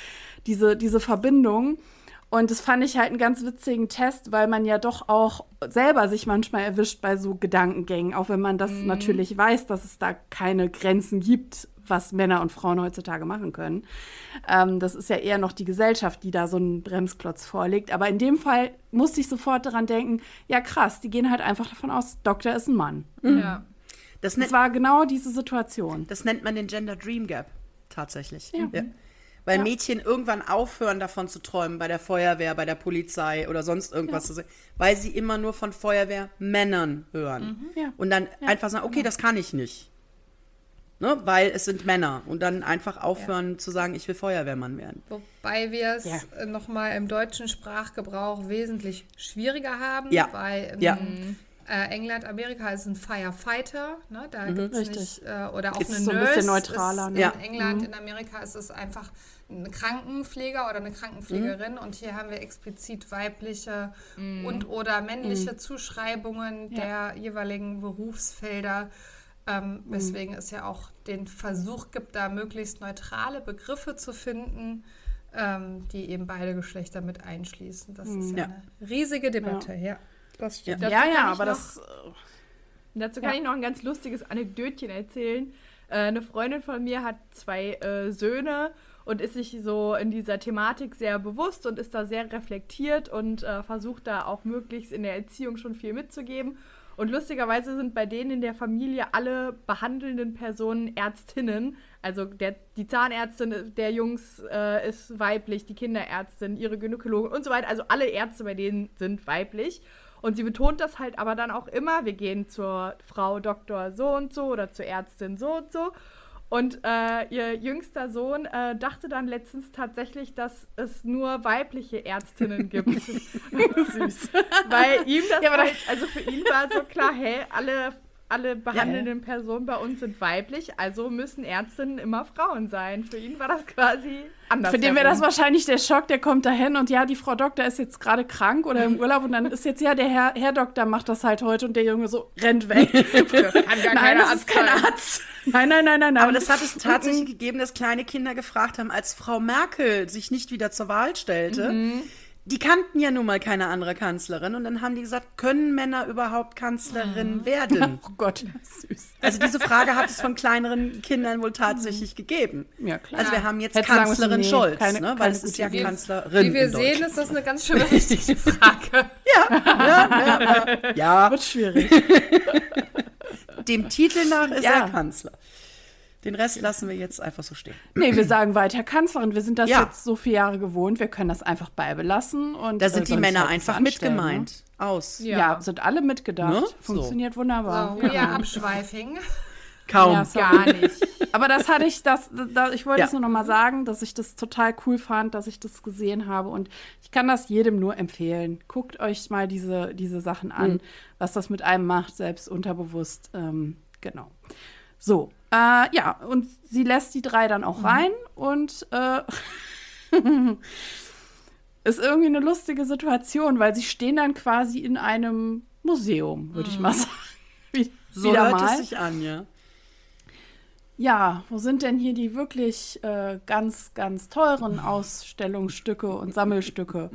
diese, diese Verbindung. Und das fand ich halt einen ganz witzigen Test, weil man ja doch auch selber sich manchmal erwischt bei so Gedankengängen, auch wenn man das mhm. natürlich weiß, dass es da keine Grenzen gibt, was Männer und Frauen heutzutage machen können. Ähm, das ist ja eher noch die Gesellschaft, die da so einen Bremsklotz vorlegt. Aber in dem Fall musste ich sofort daran denken, ja krass, die gehen halt einfach davon aus, Doktor ist ein Mann. Mhm. Ja. Das, das war genau diese Situation. Das nennt man den Gender Dream Gap tatsächlich. Ja. ja. Weil ja. Mädchen irgendwann aufhören davon zu träumen, bei der Feuerwehr, bei der Polizei oder sonst irgendwas ja. zu sehen, weil sie immer nur von Feuerwehrmännern hören. Mhm. Ja. Und dann einfach sagen, okay, das kann ich nicht. Ne? Weil es sind Männer. Und dann einfach aufhören zu sagen, ich will Feuerwehrmann werden. Wobei wir es ja. nochmal im deutschen Sprachgebrauch wesentlich schwieriger haben, ja. weil im äh, England, Amerika ist ein Firefighter, ne? da mhm, gibt es nicht, äh, oder auch ist eine so Nurse. Ein bisschen neutraler. Ne? In ja. England, mhm. in Amerika ist es einfach ein Krankenpfleger oder eine Krankenpflegerin mhm. und hier haben wir explizit weibliche mhm. und oder männliche mhm. Zuschreibungen ja. der jeweiligen Berufsfelder. Ähm, mhm. weswegen es ja auch den Versuch gibt, da möglichst neutrale Begriffe zu finden, ähm, die eben beide Geschlechter mit einschließen. Das ist ja, eine riesige Debatte, ja. Das stimmt. Ja, ja, ja aber noch, das. Dazu kann ja. ich noch ein ganz lustiges Anekdötchen erzählen. Äh, eine Freundin von mir hat zwei äh, Söhne und ist sich so in dieser Thematik sehr bewusst und ist da sehr reflektiert und äh, versucht da auch möglichst in der Erziehung schon viel mitzugeben. Und lustigerweise sind bei denen in der Familie alle behandelnden Personen Ärztinnen. Also der, die Zahnärztin der Jungs äh, ist weiblich, die Kinderärztin, ihre Gynäkologin und so weiter. Also alle Ärzte bei denen sind weiblich. Und sie betont das halt aber dann auch immer. Wir gehen zur Frau Doktor so und so oder zur Ärztin so und so. Und äh, ihr jüngster Sohn äh, dachte dann letztens tatsächlich, dass es nur weibliche Ärztinnen gibt. Süß. Weil ihm das, ja, halt, also für ihn war so klar, hey, alle alle behandelnden ja. Personen bei uns sind weiblich, also müssen Ärztinnen immer Frauen sein. Für ihn war das quasi anders. Für den wäre das wahrscheinlich der Schock, der kommt dahin und ja, die Frau Doktor ist jetzt gerade krank oder im Urlaub und dann ist jetzt, ja, der Herr, Herr Doktor macht das halt heute und der Junge so rennt weg. nein, das ist kein Arzt. Nein, nein, nein, nein, nein. Aber das hat es tatsächlich gegeben, dass kleine Kinder gefragt haben, als Frau Merkel sich nicht wieder zur Wahl stellte. Mhm die kannten ja nun mal keine andere Kanzlerin und dann haben die gesagt, können Männer überhaupt Kanzlerin mhm. werden? Oh Gott, süß. Also diese Frage hat es von kleineren Kindern wohl tatsächlich mhm. gegeben. Ja, klar. Also wir haben jetzt Hätte Kanzlerin nee, Scholz, keine, ne? weil es ist ja wie, Kanzlerin. Wie wir sehen, ist das eine ganz schön wichtige Frage. ja, ja, ja, ja. ja. Wird schwierig. Dem Titel nach ist ja. er Kanzler. Den Rest lassen wir jetzt einfach so stehen. Nee, wir sagen weiter Kanzlerin. Wir sind das ja. jetzt so viele Jahre gewohnt. Wir können das einfach beibelassen. Und, da sind äh, die Männer einfach mit gemeint. Ne? Aus. Ja. ja. sind alle mitgedacht. Ne? Funktioniert so. wunderbar. So, ja, Abschweifing. Kaum. Ja, gar nicht. Aber das hatte ich, das, das ich wollte ja. es nur noch mal sagen, dass ich das total cool fand, dass ich das gesehen habe. Und ich kann das jedem nur empfehlen. Guckt euch mal diese, diese Sachen an, mhm. was das mit einem macht, selbst unterbewusst. Ähm, genau. So, äh, ja, und sie lässt die drei dann auch mhm. rein und äh, ist irgendwie eine lustige Situation, weil sie stehen dann quasi in einem Museum, würde mhm. ich mal sagen. Wie, so hört mal. es sich an, ja. Ja, wo sind denn hier die wirklich äh, ganz, ganz teuren Ausstellungsstücke und Sammelstücke?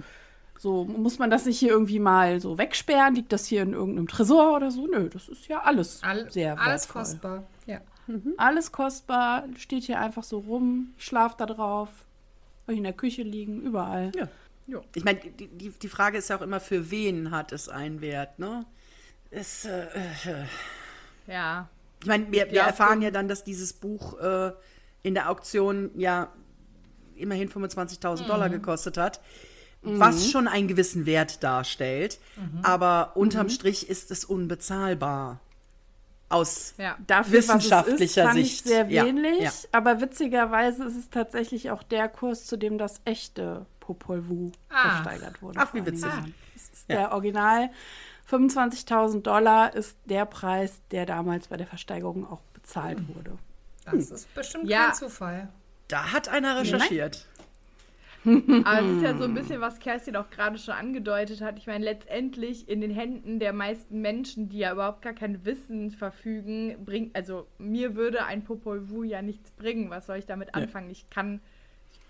So, muss man das nicht hier irgendwie mal so wegsperren? Liegt das hier in irgendeinem Tresor oder so? Nö, das ist ja alles All, sehr Alles wertvoll. kostbar, ja. Mhm. Alles kostbar, steht hier einfach so rum, schlaft da drauf, in der Küche liegen, überall. Ja. ja. Ich meine, die, die, die Frage ist ja auch immer, für wen hat es einen Wert, ne? Es, äh, äh, ja. Ich meine, wir, wir erfahren ja dann, dass dieses Buch äh, in der Auktion ja immerhin 25.000 mhm. Dollar gekostet hat, mhm. was schon einen gewissen Wert darstellt. Mhm. Aber unterm mhm. Strich ist es unbezahlbar. Aus ja. Dafür, wissenschaftlicher ist, fand Sicht. Ich sehr wenig, ja, ja. aber witzigerweise ist es tatsächlich auch der Kurs, zu dem das echte Popol Vuh ah. versteigert wurde. Ach, wie witzig. Das ist der Original 25.000 Dollar ist der Preis, der damals bei der Versteigerung auch bezahlt hm. wurde. Das ist bestimmt ja. kein Zufall. Da hat einer recherchiert. Aber es ist ja so ein bisschen, was Kerstin auch gerade schon angedeutet hat. Ich meine, letztendlich in den Händen der meisten Menschen, die ja überhaupt gar kein Wissen verfügen, bringt, also mir würde ein Popol Vuh ja nichts bringen. Was soll ich damit anfangen? Ja. Ich kann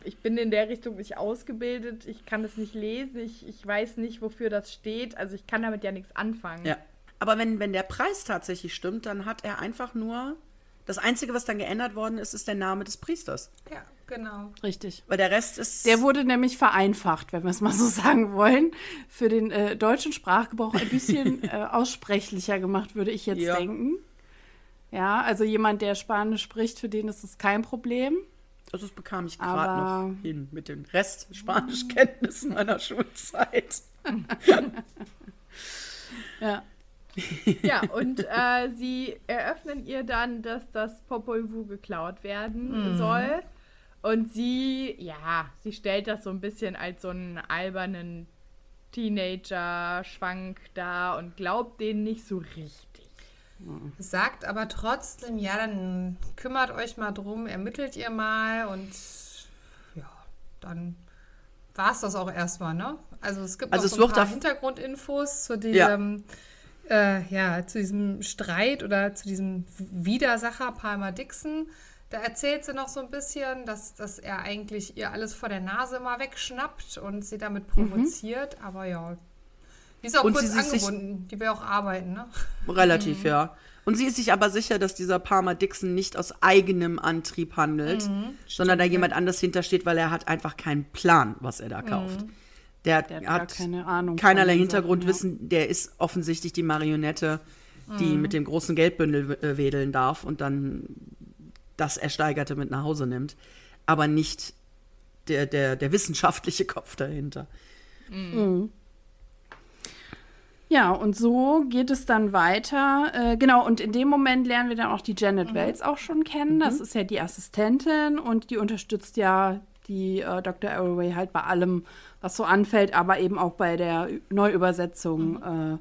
ich bin in der Richtung nicht ausgebildet, ich kann es nicht lesen, ich, ich weiß nicht, wofür das steht. Also ich kann damit ja nichts anfangen. Ja. Aber wenn, wenn der Preis tatsächlich stimmt, dann hat er einfach nur. Das Einzige, was dann geändert worden ist, ist der Name des Priesters. Ja, genau. Richtig. Weil der Rest ist. Der wurde nämlich vereinfacht, wenn wir es mal so sagen wollen. Für den äh, deutschen Sprachgebrauch ein bisschen äh, aussprechlicher gemacht, würde ich jetzt ja. denken. Ja, also jemand, der Spanisch spricht, für den ist es kein Problem. Also das bekam ich gerade noch hin mit den Rest Spanischkenntnissen meiner Schulzeit. ja. ja, und äh, sie eröffnen ihr dann, dass das Popol Vuh geklaut werden mhm. soll. Und sie, ja, sie stellt das so ein bisschen als so einen albernen Teenager-Schwank da und glaubt denen nicht so richtig. Sagt aber trotzdem, ja, dann kümmert euch mal drum, ermittelt ihr mal und ja, dann war es das auch erstmal, ne? Also es gibt also noch so ein paar Hintergrundinfos zu diesem, ja. Äh, ja, zu diesem Streit oder zu diesem Widersacher Palmer Dixon. Da erzählt sie noch so ein bisschen, dass, dass er eigentlich ihr alles vor der Nase mal wegschnappt und sie damit mhm. provoziert. Mhm. Aber ja, die ist auch und kurz angebunden. Die will auch arbeiten, ne? Relativ, mhm. ja. Und sie ist sich aber sicher, dass dieser Palmer Dixon nicht aus eigenem Antrieb handelt, mhm, sondern da jemand anders hintersteht, weil er hat einfach keinen Plan, was er da kauft. Mhm. Der, der, hat, hat keine Ahnung keinerlei Hintergrundwissen. Ja. Der ist offensichtlich die Marionette, die mhm. mit dem großen Geldbündel äh, wedeln darf und dann das Ersteigerte mit nach Hause nimmt. Aber nicht der, der, der wissenschaftliche Kopf dahinter. Mhm. Ja, und so geht es dann weiter. Äh, genau, und in dem Moment lernen wir dann auch die Janet mhm. Wells auch schon kennen. Mhm. Das ist ja die Assistentin und die unterstützt ja die äh, Dr. Arroway halt bei allem, was so anfällt, aber eben auch bei der Neuübersetzung mhm. äh,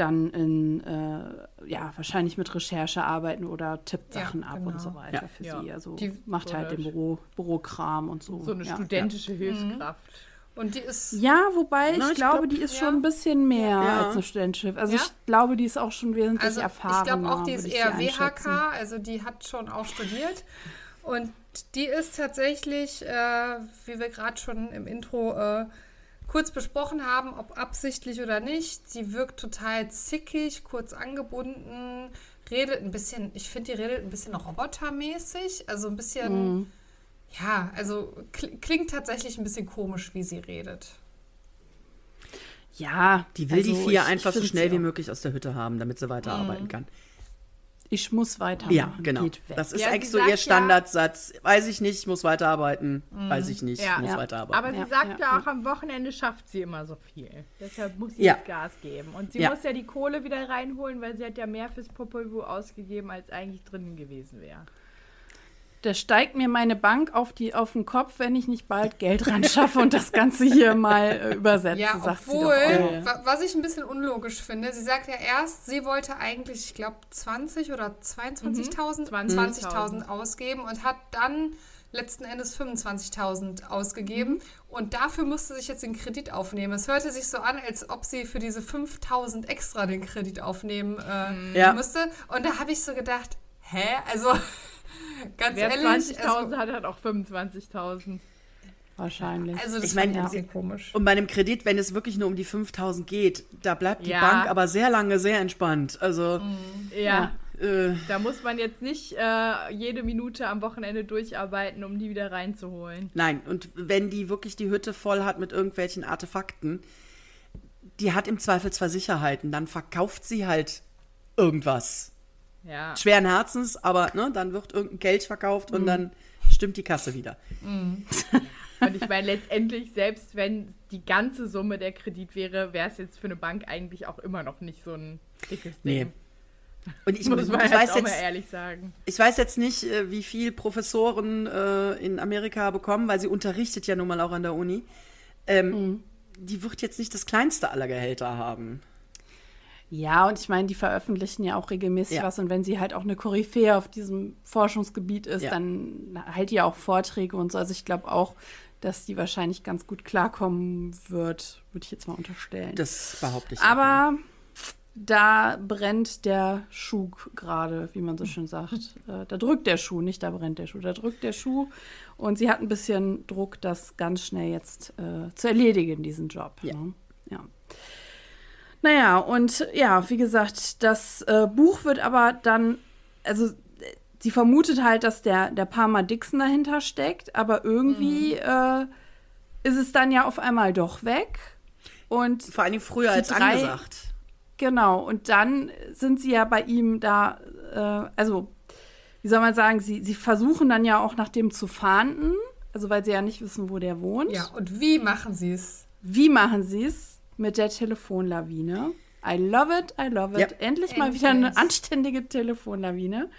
dann in, äh, ja, wahrscheinlich mit Recherchearbeiten oder tippt Sachen ja, ab genau. und so weiter ja. für ja. sie. Also die macht halt den Büro, Bürokram und so. So eine studentische Hilfskraft. Und die ist. Ja, wobei na, ich, ich, glaube, glaub, die ist ja. schon ein bisschen mehr ja. als ein Studentschiff. Also ja? ich glaube, die ist auch schon wesentlich also erfahrener. Ich glaube auch, die ist eher WHK, also die hat schon auch studiert. Und die ist tatsächlich, äh, wie wir gerade schon im Intro äh, kurz besprochen haben, ob absichtlich oder nicht. Sie wirkt total zickig, kurz angebunden, redet ein bisschen, ich finde, die redet ein bisschen robotermäßig, also ein bisschen. Mhm ja, also klingt tatsächlich ein bisschen komisch, wie sie redet. Ja, die will also die vier einfach so schnell wie möglich aus der Hütte haben, damit sie weiterarbeiten mhm. kann. Ich muss weitermachen. Ja, genau. Das ist ja, eigentlich so ihr Standardsatz. Ja, weiß ich nicht, muss weiterarbeiten. Mhm. Weiß ich nicht, ja. muss weiterarbeiten. Aber sie sagt ja, auch, am Wochenende schafft sie immer so viel. Deshalb muss sie jetzt Gas geben. Und sie muss ja die Kohle wieder reinholen, weil sie hat ja mehr fürs Popol Vuh ausgegeben, als eigentlich drinnen gewesen wäre. Der steigt mir meine Bank auf, die, auf den Kopf, wenn ich nicht bald Geld ran schaffe und das Ganze hier mal äh, übersetze, ja, sagt obwohl, sie doch auch. was ich ein bisschen unlogisch finde, sie sagt ja erst, sie wollte eigentlich, ich glaube, 20 oder 22.000 mhm. 20 20 ausgeben und hat dann letzten Endes 25.000 ausgegeben mhm. und dafür musste sich jetzt den Kredit aufnehmen. Es hörte sich so an, als ob sie für diese 5.000 extra den Kredit aufnehmen äh, ja. musste. Und da habe ich so gedacht, hä? Also ganz Wer ehrlich. 20.000 also, hat, hat auch 25.000. Wahrscheinlich. Also das ich meine, ja. ein bisschen komisch. Und bei einem Kredit, wenn es wirklich nur um die 5000 geht, da bleibt die ja. Bank aber sehr lange sehr entspannt. Also mhm. ja. ja. Äh, da muss man jetzt nicht äh, jede Minute am Wochenende durcharbeiten, um die wieder reinzuholen. Nein, und wenn die wirklich die Hütte voll hat mit irgendwelchen Artefakten, die hat im Zweifel zwar Sicherheiten, dann verkauft sie halt irgendwas. Ja. Schweren Herzens, aber ne, dann wird irgendein Geld verkauft mhm. und dann stimmt die Kasse wieder. Mhm. und ich meine, letztendlich, selbst wenn die ganze Summe der Kredit wäre, wäre es jetzt für eine Bank eigentlich auch immer noch nicht so ein dickes Ding. Nee. Und ich, muss ich, ich weiß jetzt, ehrlich sagen. Ich weiß jetzt nicht, äh, wie viel Professoren äh, in Amerika bekommen, weil sie unterrichtet ja nun mal auch an der Uni. Ähm, mhm. Die wird jetzt nicht das kleinste aller Gehälter haben. Ja, und ich meine, die veröffentlichen ja auch regelmäßig ja. was. Und wenn sie halt auch eine Koryphäe auf diesem Forschungsgebiet ist, ja. dann hält die auch Vorträge und so. Also ich glaube auch, dass die wahrscheinlich ganz gut klarkommen wird, würde ich jetzt mal unterstellen. Das behaupte ich. Aber da brennt der Schuh gerade, wie man so schön sagt. Äh, da drückt der Schuh, nicht da brennt der Schuh, da drückt der Schuh. Und sie hat ein bisschen Druck, das ganz schnell jetzt äh, zu erledigen, diesen Job. Ja. Ne? ja. Naja, und ja, wie gesagt, das äh, Buch wird aber dann, also sie vermutet halt, dass der, der Palmer Dixon dahinter steckt, aber irgendwie mhm. äh, ist es dann ja auf einmal doch weg. Und Vor allem früher als drei, angesagt. Genau, und dann sind sie ja bei ihm da, äh, also, wie soll man sagen, sie, sie versuchen dann ja auch nach dem zu fahnden, also weil sie ja nicht wissen, wo der wohnt. Ja, und wie machen sie es? Wie machen sie es? Mit der Telefonlawine. I love it, I love it. Ja. Endlich mal Endlich. wieder eine anständige Telefonlawine.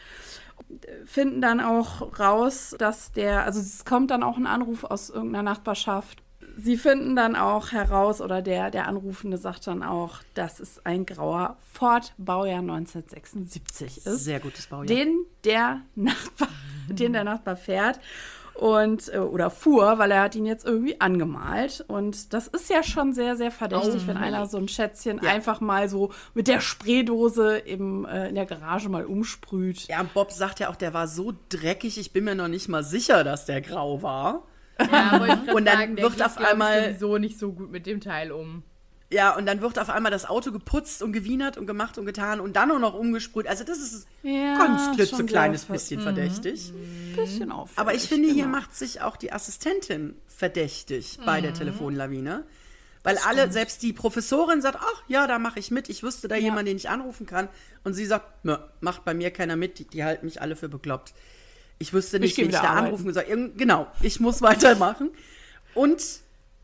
Finden dann auch raus, dass der, also es kommt dann auch ein Anruf aus irgendeiner Nachbarschaft. Sie finden dann auch heraus, oder der, der Anrufende sagt dann auch, dass es ein grauer Ford Baujahr 1976 ist. Sehr gutes Baujahr. Den der Nachbar, den der Nachbar fährt und äh, oder fuhr, weil er hat ihn jetzt irgendwie angemalt und das ist ja schon sehr sehr verdächtig, oh, wenn einer so ein Schätzchen ja. einfach mal so mit der Spraydose im, äh, in der Garage mal umsprüht. Ja, Bob sagt ja auch, der war so dreckig, ich bin mir noch nicht mal sicher, dass der grau war. Ja, und dann sagen, wird auf einmal so nicht so gut mit dem Teil um. Ja, und dann wird auf einmal das Auto geputzt und gewienert und gemacht und getan und dann auch noch umgesprüht. Also das ist ja, ganz klitzekleines bisschen mhm. verdächtig. Mhm. Bisschen auffällig. Aber ich finde, genau. hier macht sich auch die Assistentin verdächtig mhm. bei der mhm. Telefonlawine. Weil das alle, stimmt. selbst die Professorin sagt, ach ja, da mache ich mit. Ich wüsste da ja. jemanden, den ich anrufen kann. Und sie sagt, macht bei mir keiner mit. Die, die, halten mich alle für bekloppt. Ich wüsste nicht, ich wen ich da anrufen soll. Genau, ich muss weitermachen. Und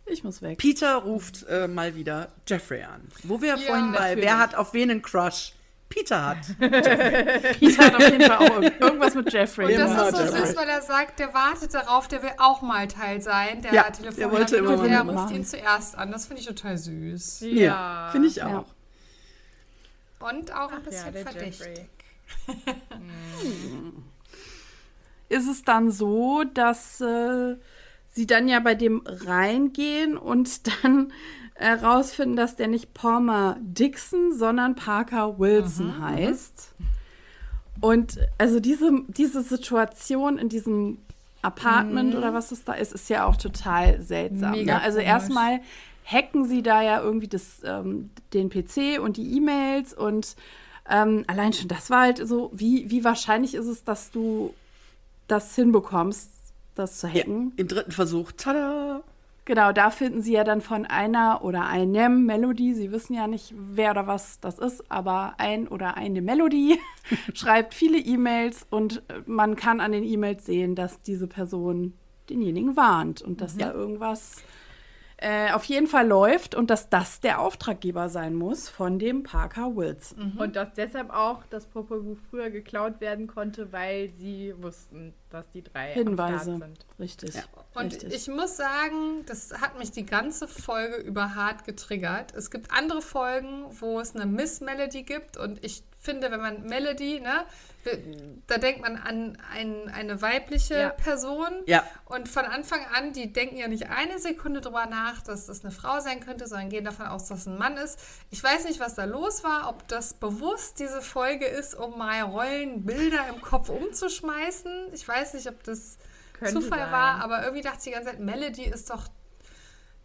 ich muss weg. Peter ruft äh, mal wieder Jeffrey an. Wo wir ja, vorhin bei, wer hat auf wen einen Crush? Peter hat. Peter hat auf jeden Fall auch irgendwas mit Jeffrey. Und das ist so süß, weil er sagt, der wartet darauf, der will auch mal Teil sein. Der ja, Telefon der wollte immer und er ruft ihn zuerst an. Das finde ich total süß. Ja, ja finde ich auch. Ja. Und auch ein Ach bisschen ja, verdächtig. ist es dann so, dass äh, sie dann ja bei dem reingehen und dann herausfinden, dass der nicht Palmer Dixon, sondern Parker Wilson mhm, heißt. Und also diese, diese Situation in diesem Apartment mhm. oder was es da ist, ist ja auch total seltsam. Ne? Also erstmal hacken sie da ja irgendwie das, ähm, den PC und die E-Mails und ähm, allein schon das war halt so, wie, wie wahrscheinlich ist es, dass du das hinbekommst, das zu hacken. Ja, Im dritten Versuch, tada! Genau, da finden sie ja dann von einer oder einem Melodie, sie wissen ja nicht, wer oder was das ist, aber ein oder eine Melodie schreibt viele E-Mails und man kann an den E-Mails sehen, dass diese Person denjenigen warnt und dass ja. da irgendwas äh, auf jeden Fall läuft und dass das der Auftraggeber sein muss von dem Parker Wills. Mhm. Und dass deshalb auch das Popelbuch früher geklaut werden konnte, weil sie wussten, dass die drei Hinweise sind. Richtig. Ja. Und Richtig. ich muss sagen, das hat mich die ganze Folge über hart getriggert. Es gibt andere Folgen, wo es eine Miss Melody gibt und ich finde, wenn man Melody, ne, da denkt man an ein, eine weibliche ja. Person. Ja. Und von Anfang an, die denken ja nicht eine Sekunde drüber nach, dass das eine Frau sein könnte, sondern gehen davon aus, dass es ein Mann ist. Ich weiß nicht, was da los war, ob das bewusst diese Folge ist, um mal Rollenbilder im Kopf umzuschmeißen. Ich weiß nicht, ob das könnte Zufall sein. war, aber irgendwie dachte ich die ganze Zeit, Melody ist doch,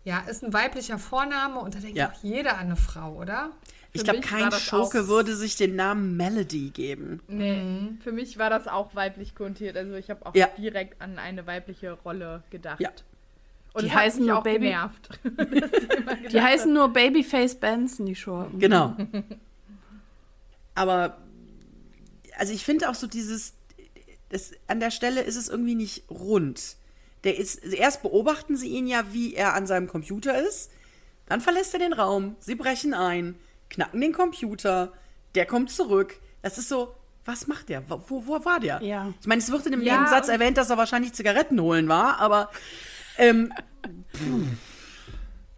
ja, ist ein weiblicher Vorname und da denkt ja. auch jeder an eine Frau, oder? Ich glaube, kein Schurke würde sich den Namen Melody geben. Nee, mhm. für mich war das auch weiblich kontiert. Also ich habe auch ja. direkt an eine weibliche Rolle gedacht. Ja. Und die heißen nur Baby. Genervt, die heißen nur Babyface Benson, die Schurken. Genau. Aber also ich finde auch so dieses, das, an der Stelle ist es irgendwie nicht rund. Der ist, erst beobachten sie ihn ja, wie er an seinem Computer ist. Dann verlässt er den Raum. Sie brechen ein knacken den Computer, der kommt zurück. Das ist so, was macht der? Wo, wo war der? Ja. Ich meine, es wird in dem ja, Nebensatz erwähnt, dass er wahrscheinlich Zigaretten holen war, aber ähm,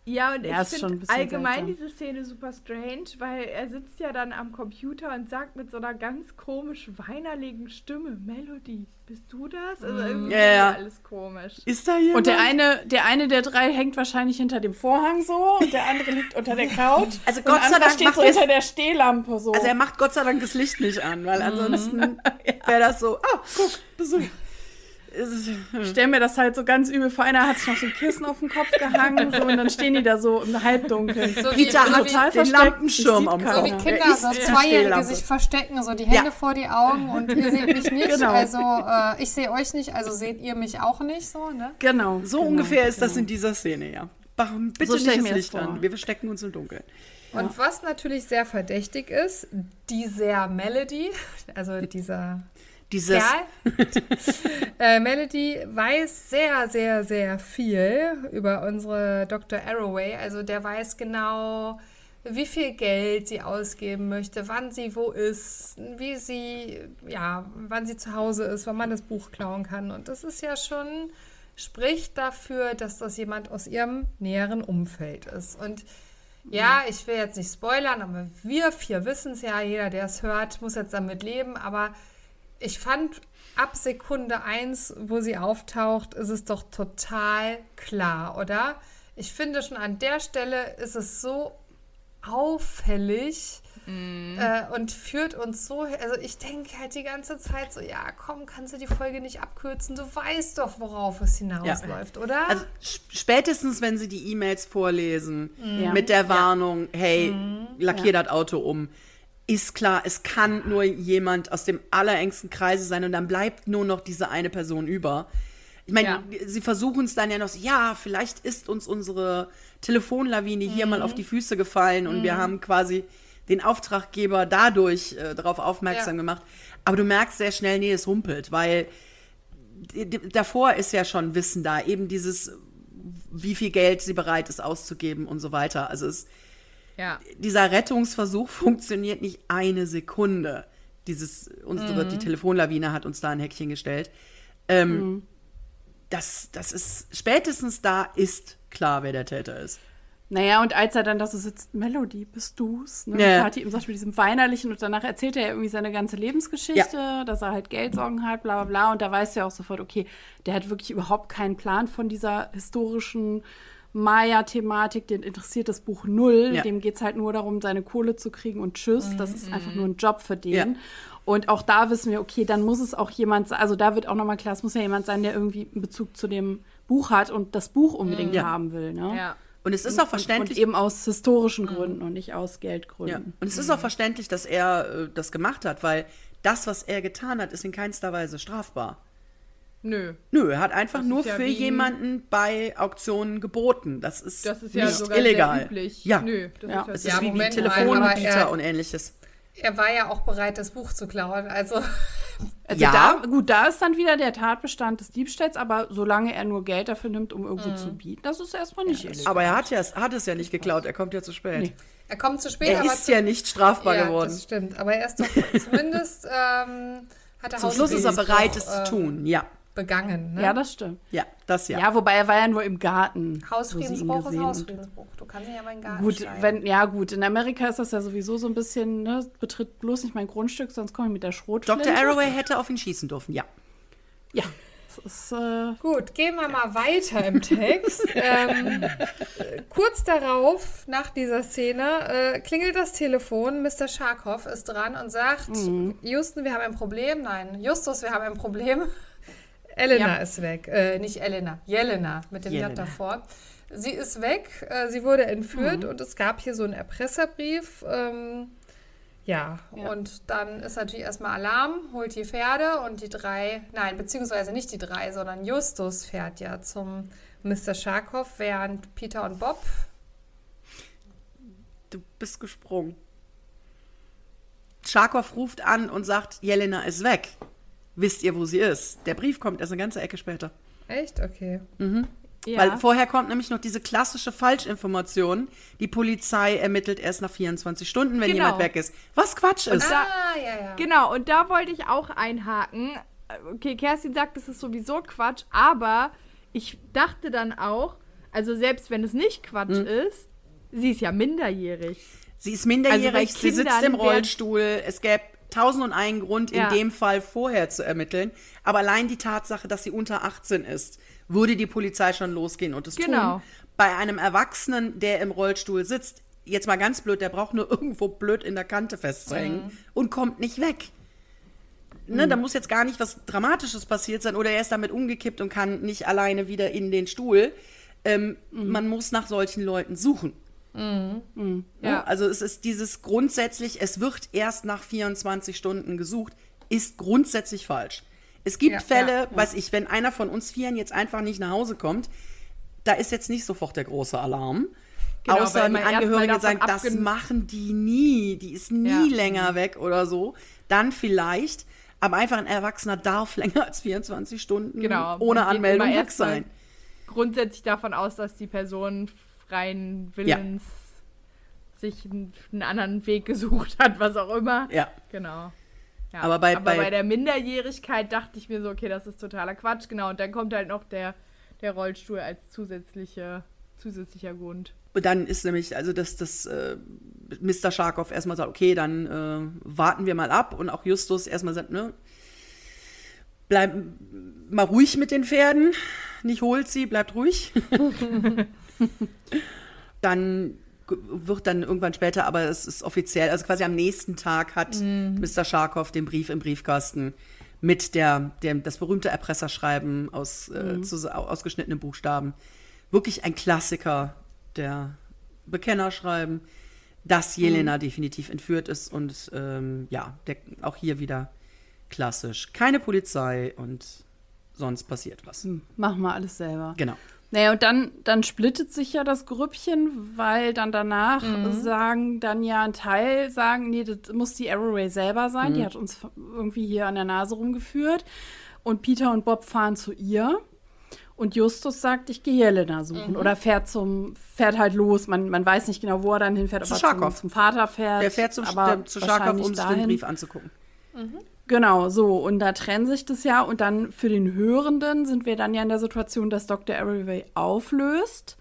Ja, und ja, ich finde allgemein seltsam. diese Szene super strange, weil er sitzt ja dann am Computer und sagt mit so einer ganz komisch weinerlichen Stimme, Melody, bist du das? Also irgendwie ja, ja. alles komisch. Ist da jemand? Und der eine, der eine der drei hängt wahrscheinlich hinter dem Vorhang so und der andere liegt unter der Couch. Also Gott sei Dank steht so hinter der Stehlampe so. Also er macht Gott sei Dank das Licht nicht an, weil ansonsten wäre das so, ah, guck, Besuch. Ich stelle mir das halt so ganz übel vor. Einer hat sich noch so ein Kissen auf den Kopf gehangen so, und dann stehen die da so im Halbdunkeln. So wie, Peter hat total den Lampenschirm am Kopf. So wie Kinder, so Zweijährige sich verstecken, so die Hände ja. vor die Augen und ihr seht mich nicht. Genau. Also äh, ich sehe euch nicht, also seht ihr mich auch nicht so, ne? Genau. So genau, ungefähr ist genau. das in dieser Szene, ja. Bitte so nicht das Licht an. Wir verstecken uns im Dunkeln. Und ja. was natürlich sehr verdächtig ist, dieser Melody, also dieser dieses. Ja. äh, Melody weiß sehr, sehr, sehr viel über unsere Dr. Arroway. Also der weiß genau, wie viel Geld sie ausgeben möchte, wann sie wo ist, wie sie, ja, wann sie zu Hause ist, wann man das Buch klauen kann. Und das ist ja schon, spricht dafür, dass das jemand aus ihrem näheren Umfeld ist. Und ja, ich will jetzt nicht spoilern, aber wir vier wissen es ja, jeder, der es hört, muss jetzt damit leben, aber ich fand ab Sekunde 1, wo sie auftaucht, ist es doch total klar, oder? Ich finde schon an der Stelle ist es so auffällig mm. äh, und führt uns so, also ich denke halt die ganze Zeit so, ja, komm, kannst du die Folge nicht abkürzen? Du weißt doch, worauf es hinausläuft, ja. oder? Also spätestens, wenn sie die E-Mails vorlesen mm. mit der Warnung, ja. hey, mm. lackier ja. das Auto um ist klar, es kann nur jemand aus dem allerengsten Kreise sein und dann bleibt nur noch diese eine Person über. Ich meine, ja. sie versuchen es dann ja noch, so, ja, vielleicht ist uns unsere Telefonlawine hier mal auf mhm. die Füße gefallen und mhm. wir haben quasi den Auftraggeber dadurch äh, darauf aufmerksam ja. gemacht. Aber du merkst sehr schnell, nee, es rumpelt, weil davor ist ja schon Wissen da, eben dieses, wie viel Geld sie bereit ist auszugeben und so weiter. Also es ja. Dieser Rettungsversuch funktioniert nicht eine Sekunde. Dieses, unsere, mhm. die Telefonlawine hat uns da ein Häkchen gestellt. Ähm, mhm. das, das ist, spätestens da ist klar, wer der Täter ist. Naja, und als er dann da so sitzt, Melody, bist du's? Ne? Ja. Kathi ihm sagt mit diesem Weinerlichen und danach erzählt er irgendwie seine ganze Lebensgeschichte, ja. dass er halt Geldsorgen hat, bla bla bla. Und da weißt du ja auch sofort, okay, der hat wirklich überhaupt keinen Plan von dieser historischen Maya-Thematik, den interessiert das Buch null. Ja. Dem geht es halt nur darum, seine Kohle zu kriegen und tschüss. Mhm. Das ist einfach nur ein Job für den. Ja. Und auch da wissen wir, okay, dann muss es auch jemand sein, also da wird auch nochmal klar, es muss ja jemand sein, der irgendwie einen Bezug zu dem Buch hat und das Buch unbedingt ja. haben will. Ne? Ja. Und es ist auch verständlich. Und eben aus historischen mhm. Gründen und nicht aus Geldgründen. Ja. Und es ist auch verständlich, dass er äh, das gemacht hat, weil das, was er getan hat, ist in keinster Weise strafbar. Nö. Nö, er hat einfach nur ja für jemanden bei Auktionen geboten. Das ist, das ist ja nicht illegal. üblich. Ja, Nö, das ja. ist, ja, ist wie, wie Telefonanbieter und ähnliches. Er war ja auch bereit, das Buch zu klauen. Also Also ja. Da, gut, da ist dann wieder der Tatbestand des Diebstahls, aber solange er nur Geld dafür nimmt, um irgendwo mhm. zu bieten, das ist erstmal nicht ja, illegal. Aber er hat, ja, hat es ja nicht geklaut, er kommt ja zu spät. Nee. Er kommt zu spät. Er ist ja nicht strafbar ja, geworden. Das stimmt, aber er ist doch zumindest ähm, hat er Zum Schluss ist er bereit, es zu tun, ja begangen. Ne? Ja, das stimmt. Ja, das ja. Ja, wobei er war ja nur im Garten. Hausfriedensbruch ist Hausfriedensbruch. Du kannst ja mal in den Garten Gut, wenn, ja gut. In Amerika ist das ja sowieso so ein bisschen, ne, betritt bloß nicht mein Grundstück, sonst komme ich mit der Schrotflinte. Dr. Arroway hätte auf ihn schießen dürfen, ja. Ja. Ist, äh Gut, gehen wir mal weiter im Text. ähm, kurz darauf, nach dieser Szene, äh, klingelt das Telefon. Mr. Scharkow ist dran und sagt: mhm. Houston, wir haben ein Problem. Nein, Justus, wir haben ein Problem. Elena ja. ist weg. Äh, nicht Elena, Jelena mit dem J davor. Sie ist weg, äh, sie wurde entführt mhm. und es gab hier so einen Erpresserbrief. Ähm, ja, ja, und dann ist natürlich erstmal Alarm, holt die Pferde und die drei, nein, beziehungsweise nicht die drei, sondern Justus fährt ja zum Mr. Scharkow, während Peter und Bob. Du bist gesprungen. Scharkow ruft an und sagt, Jelena ist weg wisst ihr, wo sie ist. Der Brief kommt erst eine ganze Ecke später. Echt? Okay. Mhm. Ja. Weil vorher kommt nämlich noch diese klassische Falschinformation. Die Polizei ermittelt erst nach 24 Stunden, wenn genau. jemand weg ist. Was Quatsch ist. Da, ah, ja, ja. Genau, und da wollte ich auch einhaken. Okay, Kerstin sagt, das ist sowieso Quatsch, aber ich dachte dann auch, also selbst wenn es nicht Quatsch mhm. ist, sie ist ja minderjährig. Sie ist minderjährig, also sie sitzt im Rollstuhl. Es gäbe tausend und einen Grund, ja. in dem Fall vorher zu ermitteln. Aber allein die Tatsache, dass sie unter 18 ist, würde die Polizei schon losgehen und es genau. tun. Bei einem Erwachsenen, der im Rollstuhl sitzt, jetzt mal ganz blöd, der braucht nur irgendwo blöd in der Kante festzuhängen mhm. und kommt nicht weg. Ne, mhm. Da muss jetzt gar nicht was Dramatisches passiert sein oder er ist damit umgekippt und kann nicht alleine wieder in den Stuhl. Ähm, mhm. Man muss nach solchen Leuten suchen. Mhm. Mhm. Ja. Also es ist dieses grundsätzlich, es wird erst nach 24 Stunden gesucht, ist grundsätzlich falsch. Es gibt ja, Fälle, ja, weiß ich, wenn einer von uns Vieren jetzt einfach nicht nach Hause kommt, da ist jetzt nicht sofort der große Alarm. Genau, Außer die Angehörigen sagen, das machen die nie, die ist nie länger weg oder so. Dann vielleicht, aber einfach ein Erwachsener darf länger als 24 Stunden genau. ohne Anmeldung weg sein. Grundsätzlich davon aus, dass die Person freien Willens ja. sich einen anderen Weg gesucht hat, was auch immer. Ja. Genau. Ja. Aber, bei, Aber bei, bei, der Minderjährigkeit dachte ich mir so, okay, das ist totaler Quatsch, genau. Und dann kommt halt noch der, der Rollstuhl als zusätzliche, zusätzlicher Grund. Und dann ist nämlich, also dass das äh, Mr. Scharkow erstmal sagt, okay, dann äh, warten wir mal ab und auch Justus erstmal sagt, ne, bleib mal ruhig mit den Pferden, nicht holt sie, bleibt ruhig. dann wird dann irgendwann später, aber es ist offiziell, also quasi am nächsten Tag hat mhm. Mr. Scharkow den Brief im Briefkasten mit der, der das berühmte Erpresserschreiben aus äh, mhm. zu, ausgeschnittenen Buchstaben. Wirklich ein Klassiker der Bekennerschreiben, dass Jelena mhm. definitiv entführt ist und ähm, ja, der, auch hier wieder klassisch. Keine Polizei und sonst passiert was. Hm, machen wir alles selber. Genau. Naja, und dann, dann splittet sich ja das Grüppchen, weil dann danach mhm. sagen dann ja ein Teil, sagen, nee, das muss die Arroway selber sein. Mhm. Die hat uns irgendwie hier an der Nase rumgeführt. Und Peter und Bob fahren zu ihr. Und Justus sagt, ich gehe Jelena suchen. Mhm. Oder fährt zum, fährt halt los. Man, man weiß nicht genau, wo er dann hinfährt, zu aber zum, zum, Vater fährt. Der fährt zum, aber der, zu Scharkow, um sich den Brief anzugucken. Mhm. Genau, so. Und da trennt sich das ja. Und dann für den Hörenden sind wir dann ja in der Situation, dass Dr. Arroway auflöst,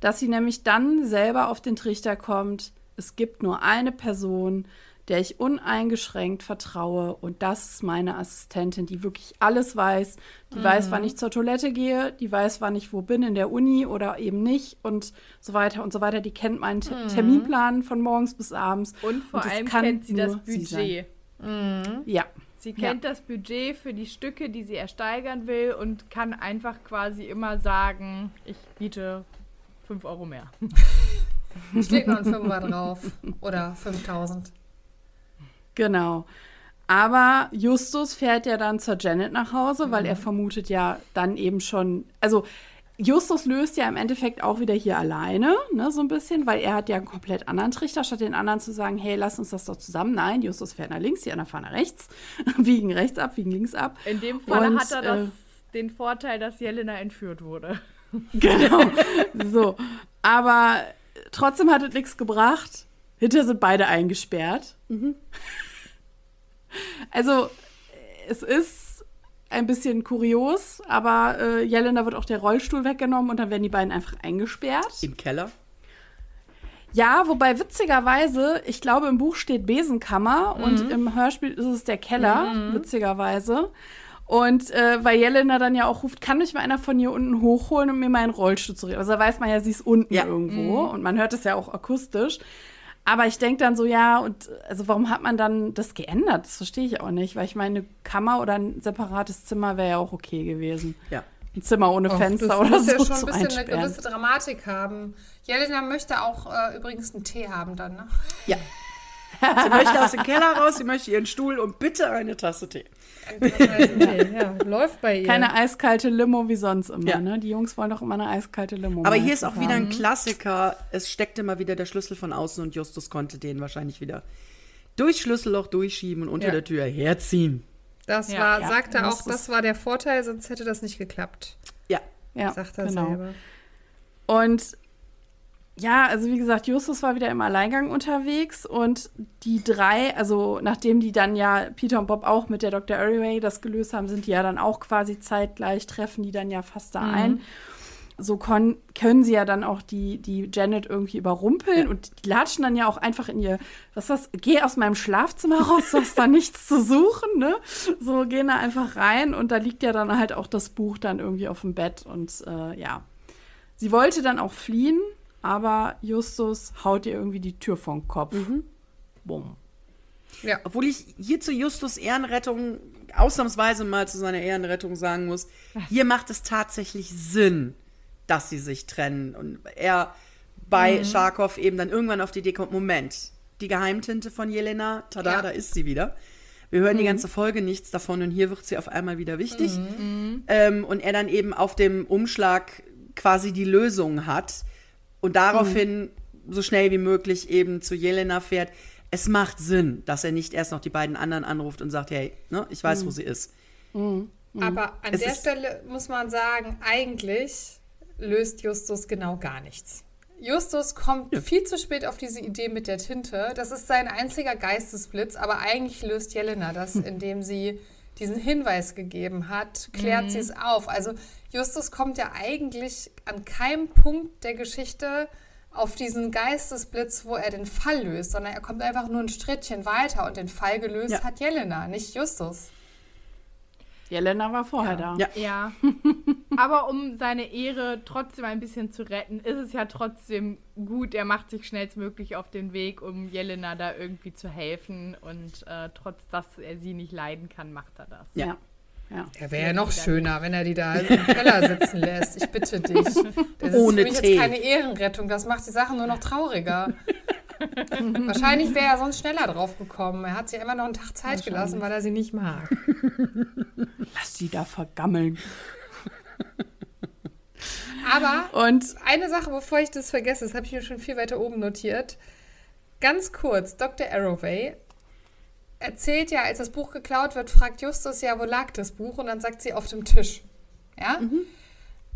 dass sie nämlich dann selber auf den Trichter kommt, es gibt nur eine Person, der ich uneingeschränkt vertraue. Und das ist meine Assistentin, die wirklich alles weiß. Die mhm. weiß, wann ich zur Toilette gehe, die weiß, wann ich wo bin in der Uni oder eben nicht und so weiter und so weiter. Die kennt meinen mhm. Terminplan von morgens bis abends. Und vor und allem kennt sie das Budget. Sie mhm. Ja. Sie kennt ja. das Budget für die Stücke, die sie ersteigern will und kann einfach quasi immer sagen, ich biete 5 Euro mehr. Steht noch ein Fünfer drauf. Oder 5000. Genau. Aber Justus fährt ja dann zur Janet nach Hause, weil mhm. er vermutet ja dann eben schon, also Justus löst ja im Endeffekt auch wieder hier alleine, ne, so ein bisschen, weil er hat ja einen komplett anderen Trichter, statt den anderen zu sagen, hey, lass uns das doch zusammen. Nein, Justus fährt nach links, die anderen fahren nach rechts, biegen rechts ab, biegen links ab. In dem Fall Und, hat er das, äh, den Vorteil, dass Jelena entführt wurde. Genau. so. Aber trotzdem hat es nichts gebracht. Hinter sind beide eingesperrt. Mhm. Also, es ist ein bisschen kurios, aber äh, Jelena wird auch der Rollstuhl weggenommen und dann werden die beiden einfach eingesperrt. Im Keller? Ja, wobei witzigerweise, ich glaube, im Buch steht Besenkammer mhm. und im Hörspiel ist es der Keller, mhm. witzigerweise. Und äh, weil Jelena dann ja auch ruft, kann mich mal einer von hier unten hochholen und mir meinen Rollstuhl zurück. Also da weiß man ja, sie ist unten ja. irgendwo mhm. und man hört es ja auch akustisch. Aber ich denke dann so, ja, und also warum hat man dann das geändert? Das verstehe ich auch nicht, weil ich meine, eine Kammer oder ein separates Zimmer wäre ja auch okay gewesen. Ja. Ein Zimmer ohne Och, Fenster das oder muss so. ja schon ein bisschen eine gewisse Dramatik haben. Jelena möchte auch äh, übrigens einen Tee haben dann, ne? Ja. Sie möchte aus dem Keller raus, sie möchte ihren Stuhl und bitte eine Tasse Tee. ja, läuft bei ihr. Keine eiskalte Limo wie sonst immer, ja. ne? Die Jungs wollen doch immer eine eiskalte Limo. Aber hier ist auch haben. wieder ein Klassiker. Es steckte mal wieder der Schlüssel von außen und Justus konnte den wahrscheinlich wieder durchs Schlüsselloch durchschieben und unter ja. der Tür herziehen. Das ja, war, sagte auch, das war der Vorteil, sonst hätte das nicht geklappt. Ja. Ja, sagt er genau. selber. Und ja, also wie gesagt, Justus war wieder im Alleingang unterwegs und die drei, also nachdem die dann ja Peter und Bob auch mit der Dr. Arroway das gelöst haben, sind die ja dann auch quasi zeitgleich, treffen die dann ja fast da mhm. ein. So können sie ja dann auch die, die Janet irgendwie überrumpeln ja. und die latschen dann ja auch einfach in ihr, was ist das, geh aus meinem Schlafzimmer raus, du hast da nichts zu suchen, ne? So gehen da einfach rein und da liegt ja dann halt auch das Buch dann irgendwie auf dem Bett und äh, ja. Sie wollte dann auch fliehen, aber Justus haut ihr irgendwie die Tür vom Kopf. Mhm. Bumm. Ja. Obwohl ich hier zu Justus Ehrenrettung ausnahmsweise mal zu seiner Ehrenrettung sagen muss, hier macht es tatsächlich Sinn, dass sie sich trennen. Und er bei mhm. Scharkow eben dann irgendwann auf die Idee kommt, Moment, die Geheimtinte von Jelena, tada, ja. da ist sie wieder. Wir hören mhm. die ganze Folge nichts davon und hier wird sie auf einmal wieder wichtig. Mhm. Ähm, und er dann eben auf dem Umschlag quasi die Lösung hat und daraufhin mhm. so schnell wie möglich eben zu Jelena fährt. Es macht Sinn, dass er nicht erst noch die beiden anderen anruft und sagt, hey, ne, ich weiß, mhm. wo sie ist. Mhm. Aber an es der Stelle muss man sagen, eigentlich löst Justus genau gar nichts. Justus kommt ja. viel zu spät auf diese Idee mit der Tinte. Das ist sein einziger Geistesblitz, aber eigentlich löst Jelena das, hm. indem sie diesen Hinweis gegeben hat, klärt mhm. sie es auf. Also Justus kommt ja eigentlich an keinem Punkt der Geschichte auf diesen Geistesblitz, wo er den Fall löst, sondern er kommt einfach nur ein Strittchen weiter und den Fall gelöst ja. hat Jelena, nicht Justus. Jelena war vorher ja. da. Ja. ja. Aber um seine Ehre trotzdem ein bisschen zu retten, ist es ja trotzdem gut. Er macht sich schnellstmöglich auf den Weg, um Jelena da irgendwie zu helfen. Und äh, trotz dass er sie nicht leiden kann, macht er das. Ja. Ja. ja wäre ja noch schöner, wenn er die da im Keller sitzen lässt. Ich bitte dich. Das Ohne ist für mich Tee. jetzt keine Ehrenrettung. Das macht die Sache nur noch trauriger. Wahrscheinlich wäre er sonst schneller drauf gekommen. Er hat sich immer noch einen Tag Zeit gelassen, weil er sie nicht mag. Lass sie da vergammeln. Aber und eine Sache, bevor ich das vergesse, das habe ich mir schon viel weiter oben notiert. Ganz kurz, Dr. Arroway erzählt ja, als das Buch geklaut wird, fragt Justus ja, wo lag das Buch? Und dann sagt sie auf dem Tisch. Ja? Mhm.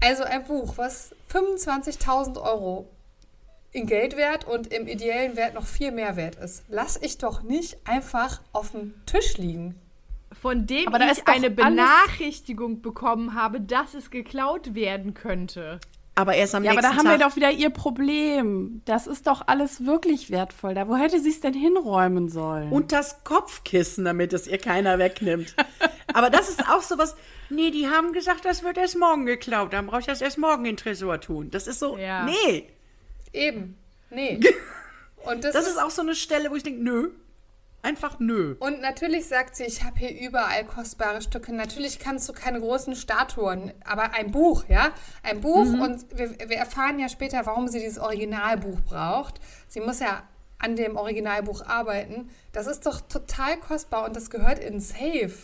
Also ein Buch, was 25.000 Euro in Geld wert und im ideellen Wert noch viel mehr wert ist. Lass ich doch nicht einfach auf dem Tisch liegen. Von dem Aber ich eine Benachrichtigung bekommen habe, dass es geklaut werden könnte. Aber erst am ja, nächsten aber da haben wir doch wieder ihr Problem. Das ist doch alles wirklich wertvoll. Da wo hätte sie es denn hinräumen sollen? Und das Kopfkissen, damit es ihr keiner wegnimmt. aber das ist auch so was. Nee, die haben gesagt, das wird erst morgen geklaut. Dann brauche ich das erst morgen in Tresor tun. Das ist so. Ja. Nee. Eben. Nee. Und das, das ist, ist auch so eine Stelle, wo ich denke, nö. Einfach nö. Und natürlich sagt sie, ich habe hier überall kostbare Stücke. Natürlich kannst du keine großen Statuen, aber ein Buch, ja? Ein Buch mhm. und wir, wir erfahren ja später, warum sie dieses Originalbuch braucht. Sie muss ja an dem Originalbuch arbeiten. Das ist doch total kostbar und das gehört in Safe.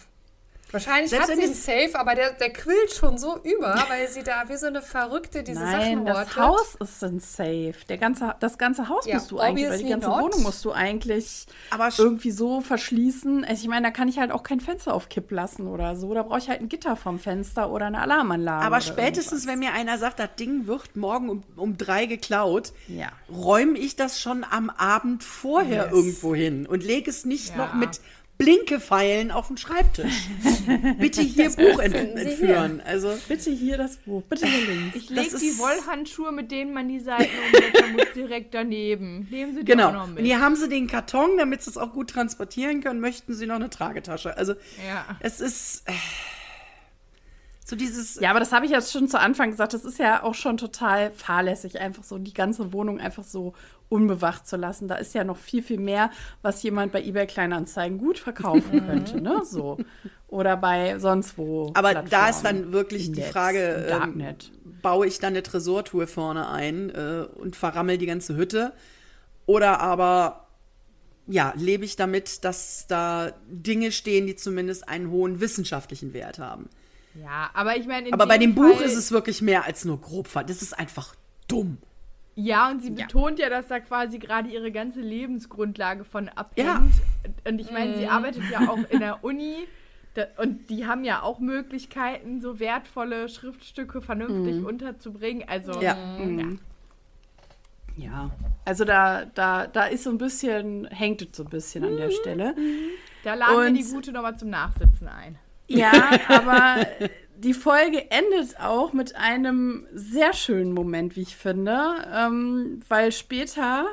Wahrscheinlich Selbst hat sie einen Safe, aber der, der quillt schon so über, weil sie da wie so eine Verrückte diese Nein, Sachen hortet. das Haus ist ein Safe. Der ganze, das ganze Haus ja, musst du eigentlich, oder die ganze not. Wohnung musst du eigentlich aber irgendwie so verschließen. Also ich meine, da kann ich halt auch kein Fenster auf Kipp lassen oder so. Da brauche ich halt ein Gitter vom Fenster oder eine Alarmanlage. Aber spätestens, irgendwas. wenn mir einer sagt, das Ding wird morgen um, um drei geklaut, ja. räume ich das schon am Abend vorher yes. irgendwo hin und lege es nicht ja. noch mit Blinkepfeilen auf dem Schreibtisch. bitte hier Buch ent entführen. Hier. Also bitte hier das Buch, bitte hier links. Ich lege die Wollhandschuhe, mit denen man die Seiten umblättern muss, direkt daneben. Nehmen Sie die genau. auch noch mit. Und hier haben Sie den Karton, damit Sie es auch gut transportieren können. Möchten Sie noch eine Tragetasche? Also ja. es ist äh, so dieses. Ja, aber das habe ich jetzt schon zu Anfang gesagt. Das ist ja auch schon total fahrlässig, einfach so die ganze Wohnung einfach so unbewacht zu lassen. Da ist ja noch viel, viel mehr, was jemand bei eBay Kleinanzeigen gut verkaufen könnte, ne? So. Oder bei sonst wo. Aber da ist dann wirklich die Netz, Frage, ähm, baue ich dann eine Tresortour vorne ein äh, und verrammel die ganze Hütte? Oder aber ja, lebe ich damit, dass da Dinge stehen, die zumindest einen hohen wissenschaftlichen Wert haben. Ja, aber ich meine. Aber bei dem Fall Buch ist es wirklich mehr als nur grob. Das ist einfach dumm. Ja, und sie ja. betont ja, dass da quasi gerade ihre ganze Lebensgrundlage von abhängt. Ja. Und ich meine, mhm. sie arbeitet ja auch in der Uni. und die haben ja auch Möglichkeiten, so wertvolle Schriftstücke vernünftig mhm. unterzubringen. Also, ja. Mhm. ja. ja. also da, da, da ist so ein bisschen, hängt es so ein bisschen an der mhm. Stelle. Da laden und, wir die Gute nochmal zum Nachsitzen ein. Ja, aber die Folge endet auch mit einem sehr schönen Moment, wie ich finde, ähm, weil später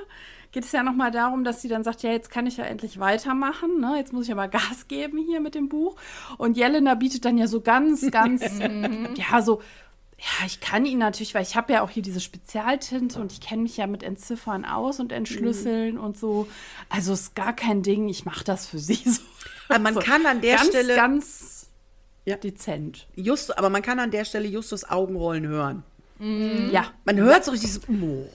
geht es ja noch mal darum, dass sie dann sagt, ja, jetzt kann ich ja endlich weitermachen, ne? jetzt muss ich aber Gas geben hier mit dem Buch. Und Jelena bietet dann ja so ganz, ganz, ja, so, ja, ich kann ihn natürlich, weil ich habe ja auch hier diese Spezialtinte und ich kenne mich ja mit Entziffern aus und Entschlüsseln mhm. und so. Also ist gar kein Ding, ich mache das für sie so. Aber man so, kann an der ganz, Stelle ganz ja. dezent. Just, aber man kann an der Stelle Justus Augenrollen hören. Mhm. Ja. Man hört so richtig so, oh.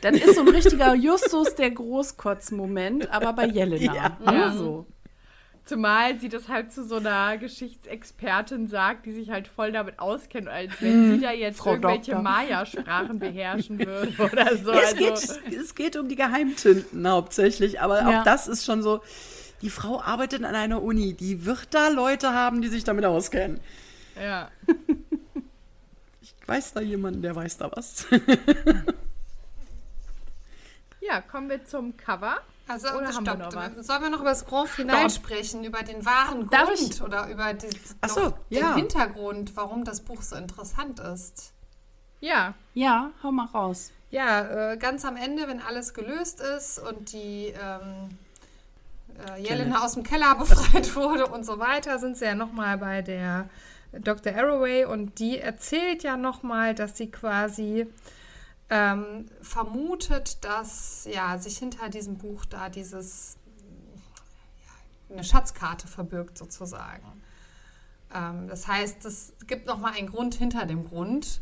Dann ist so ein richtiger Justus der Großkotz-Moment, aber bei Jelena. Ja. ja. So. Zumal sie das halt zu so einer Geschichtsexpertin sagt, die sich halt voll damit auskennt, als wenn mhm. sie da jetzt Frau irgendwelche Maya-Sprachen beherrschen würde oder so. Es, also. geht, es geht um die Geheimtinten hauptsächlich, aber ja. auch das ist schon so die Frau arbeitet an einer Uni, die wird da Leute haben, die sich damit auskennen. Ja. Ich weiß da jemanden, der weiß da was. ja, kommen wir zum Cover. Also, oder haben wir noch was? Sollen wir noch über das Grand Finale sprechen, über den wahren Darf Grund ich? oder über die, so, ja. den Hintergrund, warum das Buch so interessant ist? Ja. Ja, hau mal raus. Ja, äh, ganz am Ende, wenn alles gelöst ist und die ähm, äh, Jelena aus dem Keller befreit wurde und so weiter, sind sie ja nochmal bei der Dr. Arroway und die erzählt ja nochmal, dass sie quasi ähm, vermutet, dass ja, sich hinter diesem Buch da dieses ja, eine Schatzkarte verbirgt sozusagen. Ähm, das heißt, es gibt nochmal einen Grund hinter dem Grund.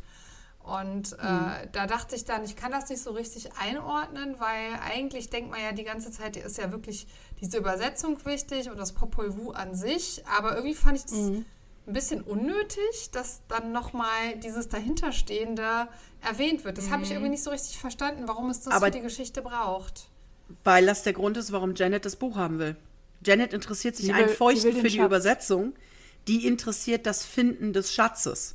Und äh, mhm. da dachte ich dann, ich kann das nicht so richtig einordnen, weil eigentlich denkt man ja die ganze Zeit, die ist ja wirklich diese Übersetzung wichtig und das Popol Vuh an sich. Aber irgendwie fand ich das mhm. ein bisschen unnötig, dass dann nochmal dieses Dahinterstehende erwähnt wird. Das mhm. habe ich irgendwie nicht so richtig verstanden, warum es das Aber für die Geschichte braucht. Weil das der Grund ist, warum Janet das Buch haben will. Janet interessiert sich will, ein Feuchten für die Schatz. Übersetzung. Die interessiert das Finden des Schatzes.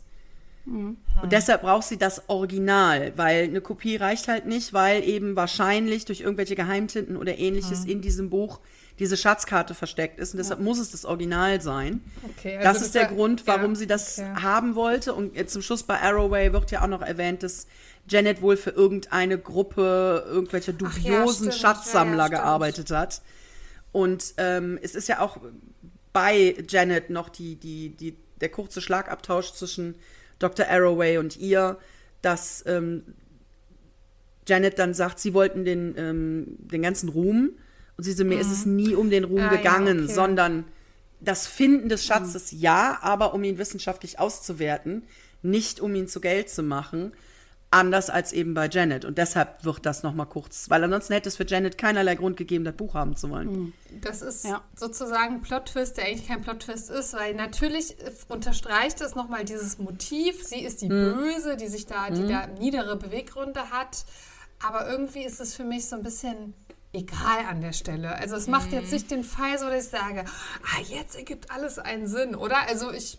Mhm. Und deshalb braucht sie das Original, weil eine Kopie reicht halt nicht, weil eben wahrscheinlich durch irgendwelche Geheimtinten oder ähnliches mhm. in diesem Buch diese Schatzkarte versteckt ist und deshalb ja. muss es das Original sein. Okay, also das, ist der Grund, warum ja, sie das okay. haben wollte. Und jetzt zum Schluss bei Arrowway wird ja auch noch erwähnt, dass Janet wohl für irgendeine Gruppe irgendwelcher dubiosen ja, Schatzsammler gearbeitet hat. Und ähm, es ist ja auch bei Janet noch die, die, die, der kurze Schlagabtausch zwischen Dr. Arroway und ihr, dass ähm, Janet dann sagt, sie wollten den, ähm, den ganzen Ruhm. Und sie so, mir mhm. ist es mhm. nie um den Ruhm ah, gegangen, ja, okay. sondern das Finden des Schatzes mhm. ja, aber um ihn wissenschaftlich auszuwerten, nicht um ihn zu Geld zu machen. Anders als eben bei Janet. Und deshalb wird das nochmal kurz, weil ansonsten hätte es für Janet keinerlei Grund gegeben, das Buch haben zu wollen. Mhm. Das ist ja. sozusagen ein Plot-Twist, der eigentlich kein Plot-Twist ist, weil natürlich unterstreicht es nochmal dieses Motiv. Sie ist die mhm. Böse, die sich da, die mhm. da niedere Beweggründe hat. Aber irgendwie ist es für mich so ein bisschen egal an der Stelle. Also es macht jetzt mhm. nicht den Fall so, dass ich sage, ah, jetzt ergibt alles einen Sinn, oder? Also ich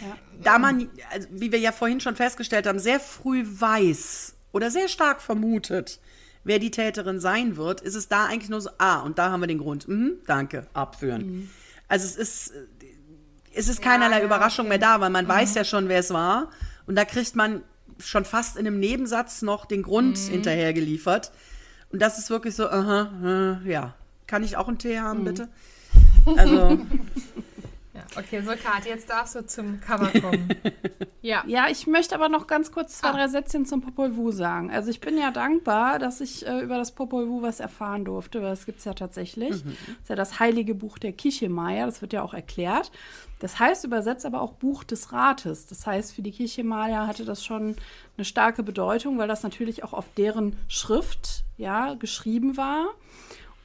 ja. Da man, also wie wir ja vorhin schon festgestellt haben, sehr früh weiß oder sehr stark vermutet, wer die Täterin sein wird, ist es da eigentlich nur so, ah, und da haben wir den Grund. Mhm, danke, abführen. Mhm. Also es ist, es ist keinerlei ja, Überraschung okay. mehr da, weil man mhm. weiß ja schon, wer es war. Und da kriegt man schon fast in einem Nebensatz noch den Grund mhm. hinterher geliefert. Und das ist wirklich so, aha, äh, ja. Kann ich auch einen Tee haben, mhm. bitte? Also. Okay, so Kat, jetzt darfst du zum Cover kommen. ja. Ja, ich möchte aber noch ganz kurz zwei, ah. drei Sätzchen zum Popol Vuh sagen. Also ich bin ja dankbar, dass ich äh, über das Popol Vuh was erfahren durfte, weil das gibt es ja tatsächlich. Mhm. Das ist ja das heilige Buch der Kichemeier, das wird ja auch erklärt. Das heißt übersetzt aber auch Buch des Rates. Das heißt, für die Kichemeier hatte das schon eine starke Bedeutung, weil das natürlich auch auf deren Schrift ja, geschrieben war.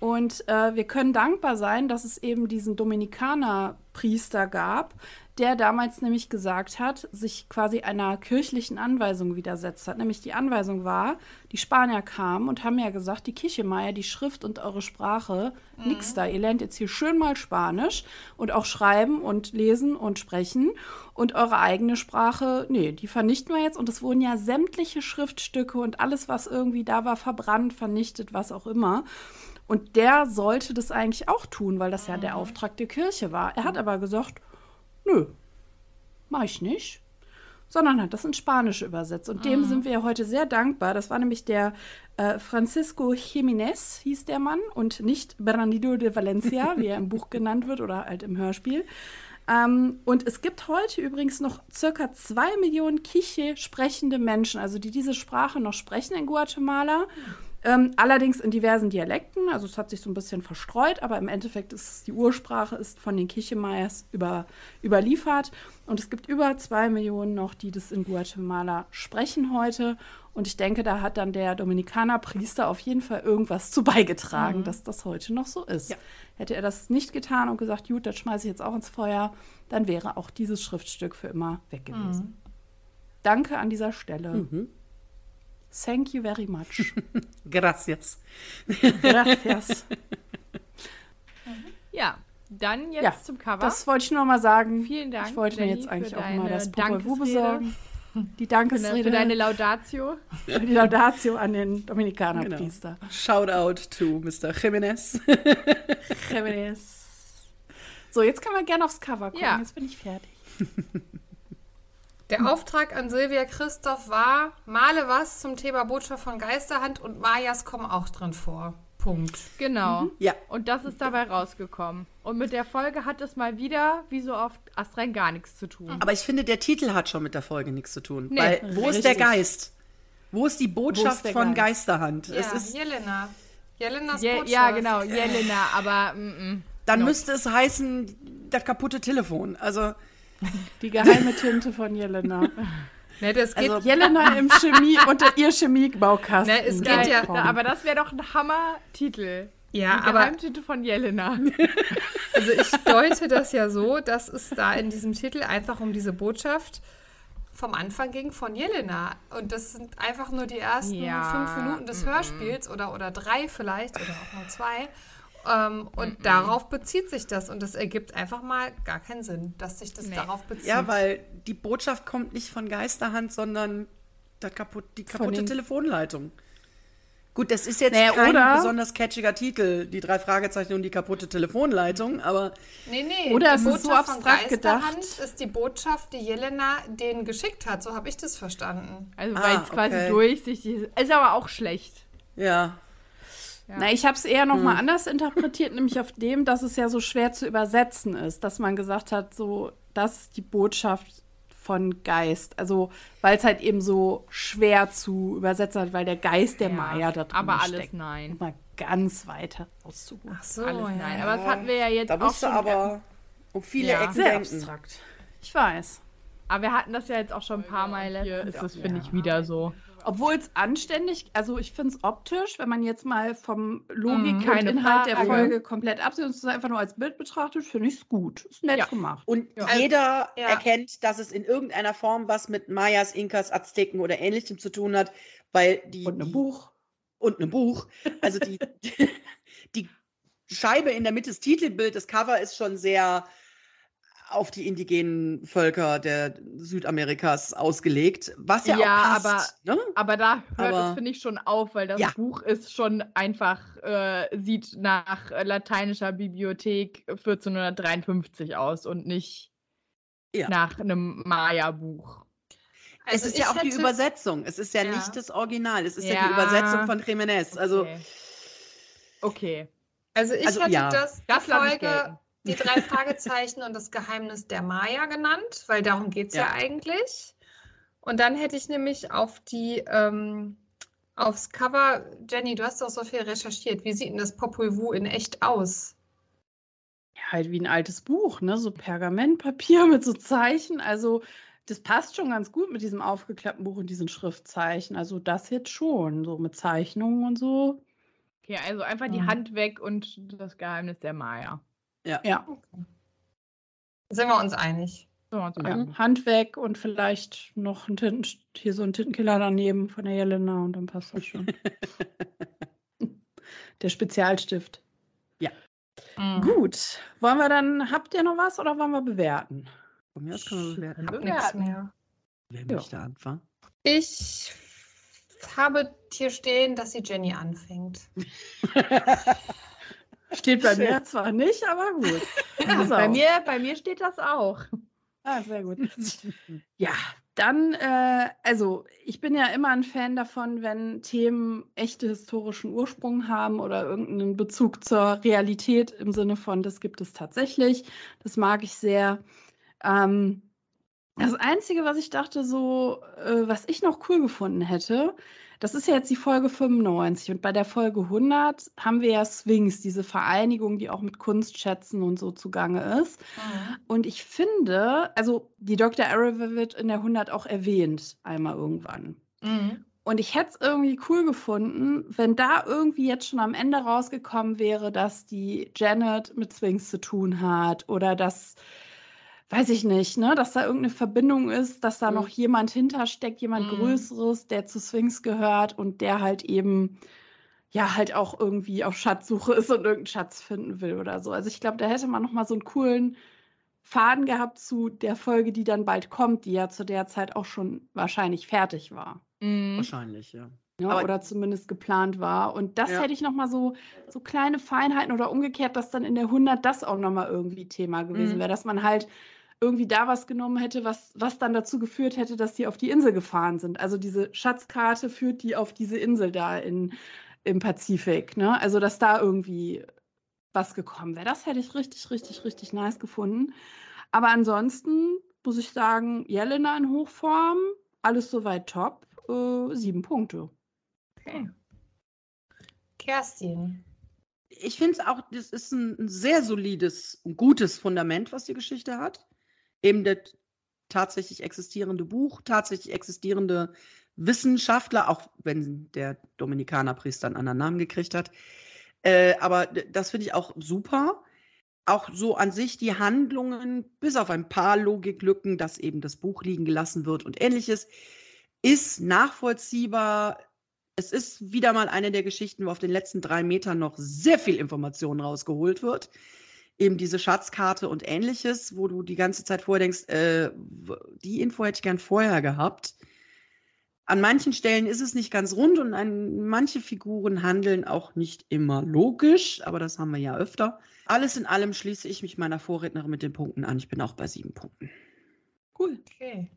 Und äh, wir können dankbar sein, dass es eben diesen Dominikanerpriester gab, der damals nämlich gesagt hat, sich quasi einer kirchlichen Anweisung widersetzt hat. Nämlich die Anweisung war, die Spanier kamen und haben ja gesagt, die Kirchemeier, die Schrift und eure Sprache, mhm. nix da. Ihr lernt jetzt hier schön mal Spanisch und auch schreiben und lesen und sprechen. Und eure eigene Sprache, nee, die vernichten wir jetzt. Und es wurden ja sämtliche Schriftstücke und alles, was irgendwie da war, verbrannt, vernichtet, was auch immer. Und der sollte das eigentlich auch tun, weil das ja der mhm. Auftrag der Kirche war. Er hat aber gesagt, nö, mach ich nicht, sondern hat das in Spanisch übersetzt. Und dem mhm. sind wir heute sehr dankbar. Das war nämlich der äh, Francisco Jiménez, hieß der Mann, und nicht Bernardino de Valencia, wie er im Buch genannt wird oder halt im Hörspiel. Ähm, und es gibt heute übrigens noch circa zwei Millionen Kiche sprechende Menschen, also die diese Sprache noch sprechen in Guatemala. Mhm. Ähm, allerdings in diversen Dialekten, also es hat sich so ein bisschen verstreut, aber im Endeffekt ist die Ursprache ist von den Kichemayas über, überliefert und es gibt über zwei Millionen noch, die das in Guatemala sprechen heute und ich denke, da hat dann der Dominikanerpriester auf jeden Fall irgendwas zu beigetragen, mhm. dass das heute noch so ist. Ja. Hätte er das nicht getan und gesagt, gut, das schmeiße ich jetzt auch ins Feuer, dann wäre auch dieses Schriftstück für immer weg gewesen. Mhm. Danke an dieser Stelle. Mhm. Thank you very much. Gracias. Gracias. ja, dann jetzt ja, zum Cover. Das wollte ich nur mal sagen. Vielen Dank. Ich wollte mir jetzt eigentlich auch mal das Popol besorgen. Die Dankesrede. Für deine Laudatio. Für die Laudatio an den Dominikanerpriester. Genau. Shout out to Mr. Jimenez. Jimenez. So, jetzt können wir gerne aufs Cover gucken. Ja. Jetzt bin ich fertig. Der Auftrag an Silvia Christoph war, male was zum Thema Botschaft von Geisterhand und Mayas kommen auch drin vor. Punkt. Genau. Mhm. Ja. Und das ist dabei rausgekommen. Und mit der Folge hat es mal wieder, wie so oft, astrein gar nichts zu tun. Aber ich finde, der Titel hat schon mit der Folge nichts zu tun. Nee, weil wo richtig. ist der Geist? Wo ist die Botschaft ist von Geist? Geisterhand? Ja, es ist Jelena. Jelenas Je Botschaft. Ja, genau, Jelena, aber mm, mm, Dann no. müsste es heißen, das kaputte Telefon. Also die geheime Tinte von Jelena. Ne, das geht also, Jelena im Chemie unter ihr Chemiebaukasten. Ne, es geht ja, aber das wäre doch ein Hammer-Titel. Ja, die aber Geheimtitel von Jelena. Also ich deute das ja so, dass es da in diesem Titel einfach um diese Botschaft vom Anfang ging von Jelena. Und das sind einfach nur die ersten ja. fünf Minuten des Hörspiels oder, oder drei vielleicht oder auch nur zwei. Ähm, und mm -mm. darauf bezieht sich das. Und das ergibt einfach mal gar keinen Sinn, dass sich das nee. darauf bezieht. Ja, weil die Botschaft kommt nicht von Geisterhand, sondern kaputt, die kaputte Telefonleitung. Gut, das ist jetzt naja, kein oder, besonders catchiger Titel, die drei Fragezeichen und die kaputte Telefonleitung, aber. Nee, nee, oder die Botschaft so abstrakt von Geisterhand gedacht. ist die Botschaft, die Jelena denen geschickt hat. So habe ich das verstanden. Also, weil es ah, quasi okay. durchsichtig ist. Ist aber auch schlecht. Ja. Ja. Na, ich habe es eher noch hm. mal anders interpretiert, nämlich auf dem, dass es ja so schwer zu übersetzen ist, dass man gesagt hat, so, das ist die Botschaft von Geist. Also, weil es halt eben so schwer zu übersetzen hat, weil der Geist der ja, Maya da drin Aber alles steckt. nein. Mal ganz weiter auszuholen. Ach so, alles ja. nein. Aber das hatten wir ja jetzt da auch schon. aber um viele ja. Ecken Sehr denken. abstrakt. Ich weiß. Aber wir hatten das ja jetzt auch schon ein paar Mal. Hier ist das, finde ich, wieder so. Obwohl es anständig, also ich finde es optisch, wenn man jetzt mal vom Logik mm, und Inhalt der Folge komplett absieht und es einfach nur als Bild betrachtet, finde ich es gut. Ist nett ja. gemacht. Und ja. jeder ja. erkennt, dass es in irgendeiner Form was mit Mayas, Inkas, Azteken oder ähnlichem zu tun hat, weil die. Und ein Buch. Und ein Buch. Also die, die Scheibe in der Mitte, das Titelbild, das Cover ist schon sehr auf die indigenen Völker der Südamerikas ausgelegt, was ja, ja auch passt. Aber, ne? aber da hört aber, es, finde ich, schon auf, weil das ja. Buch ist schon einfach, äh, sieht nach lateinischer Bibliothek 1453 aus und nicht ja. nach einem Maya-Buch. Also es ist ja auch hätte... die Übersetzung. Es ist ja, nicht das Original. Es ist ja, die Übersetzung von Jiménez. Also okay. okay. Also ich also, hätte das, das Folge die drei Fragezeichen und das Geheimnis der Maya genannt, weil darum geht es ja. ja. eigentlich. Und dann hätte ich nämlich auf die, ähm, aufs Cover, Jenny, du hast doch so viel recherchiert. Wie sieht denn das Popol Vuh in echt aus? Ja, halt wie ein altes Buch, ne? So Pergamentpapier mit so Zeichen. Also das passt schon ganz gut mit diesem aufgeklappten Buch und diesen Schriftzeichen. Also das jetzt schon, so mit Zeichnungen und so. Okay, also einfach die Hand weg und das Geheimnis der Maya. Ja. ja. Okay. Sind wir uns einig? Ja, Hand weg und vielleicht noch ein Tinten, hier so ein Tintenkiller daneben von der Jelena und dann passt das schon. der Spezialstift. Ja. Mhm. Gut. Wollen wir dann, habt ihr noch was oder wollen wir bewerten? Von mir aus können wir bewerten. Nichts mehr. Wer ja. möchte anfangen? Ich habe hier stehen, dass sie Jenny anfängt. Steht bei mir zwar nicht, aber gut. Ja, bei, mir, bei mir steht das auch. Ah, sehr gut. Ja, dann, äh, also ich bin ja immer ein Fan davon, wenn Themen echte historischen Ursprung haben oder irgendeinen Bezug zur Realität im Sinne von, das gibt es tatsächlich. Das mag ich sehr. Ähm, das Einzige, was ich dachte, so, äh, was ich noch cool gefunden hätte, das ist ja jetzt die Folge 95 und bei der Folge 100 haben wir ja Sphinx, diese Vereinigung, die auch mit Kunstschätzen und so zugange ist. Mhm. Und ich finde, also die Dr. Arrow wird in der 100 auch erwähnt, einmal irgendwann. Mhm. Und ich hätte es irgendwie cool gefunden, wenn da irgendwie jetzt schon am Ende rausgekommen wäre, dass die Janet mit Sphinx zu tun hat oder dass weiß ich nicht, ne, dass da irgendeine Verbindung ist, dass da mhm. noch jemand hintersteckt, jemand mhm. Größeres, der zu Sphinx gehört und der halt eben ja halt auch irgendwie auf Schatzsuche ist und irgendeinen Schatz finden will oder so. Also ich glaube, da hätte man noch mal so einen coolen Faden gehabt zu der Folge, die dann bald kommt, die ja zu der Zeit auch schon wahrscheinlich fertig war. Mhm. Wahrscheinlich, ja. Ja, oder zumindest geplant war. Und das ja. hätte ich noch mal so, so kleine Feinheiten oder umgekehrt, dass dann in der 100 das auch noch mal irgendwie Thema gewesen mhm. wäre, dass man halt irgendwie da was genommen hätte, was, was dann dazu geführt hätte, dass die auf die Insel gefahren sind. Also diese Schatzkarte führt die auf diese Insel da in, im Pazifik. Ne? Also dass da irgendwie was gekommen wäre. Das hätte ich richtig, richtig, richtig nice gefunden. Aber ansonsten muss ich sagen, Jelena in Hochform, alles soweit top. Äh, sieben Punkte. Okay. Kerstin. Ich finde es auch, das ist ein sehr solides, gutes Fundament, was die Geschichte hat eben das tatsächlich existierende Buch, tatsächlich existierende Wissenschaftler, auch wenn der Dominikanerpriester einen anderen Namen gekriegt hat. Äh, aber das finde ich auch super. Auch so an sich die Handlungen, bis auf ein paar Logiklücken, dass eben das Buch liegen gelassen wird und ähnliches, ist nachvollziehbar. Es ist wieder mal eine der Geschichten, wo auf den letzten drei Metern noch sehr viel Information rausgeholt wird eben diese Schatzkarte und ähnliches, wo du die ganze Zeit vorher denkst, äh, die Info hätte ich gern vorher gehabt. An manchen Stellen ist es nicht ganz rund und an, manche Figuren handeln auch nicht immer logisch, aber das haben wir ja öfter. Alles in allem schließe ich mich meiner Vorrednerin mit den Punkten an. Ich bin auch bei sieben Punkten. Cool. Okay.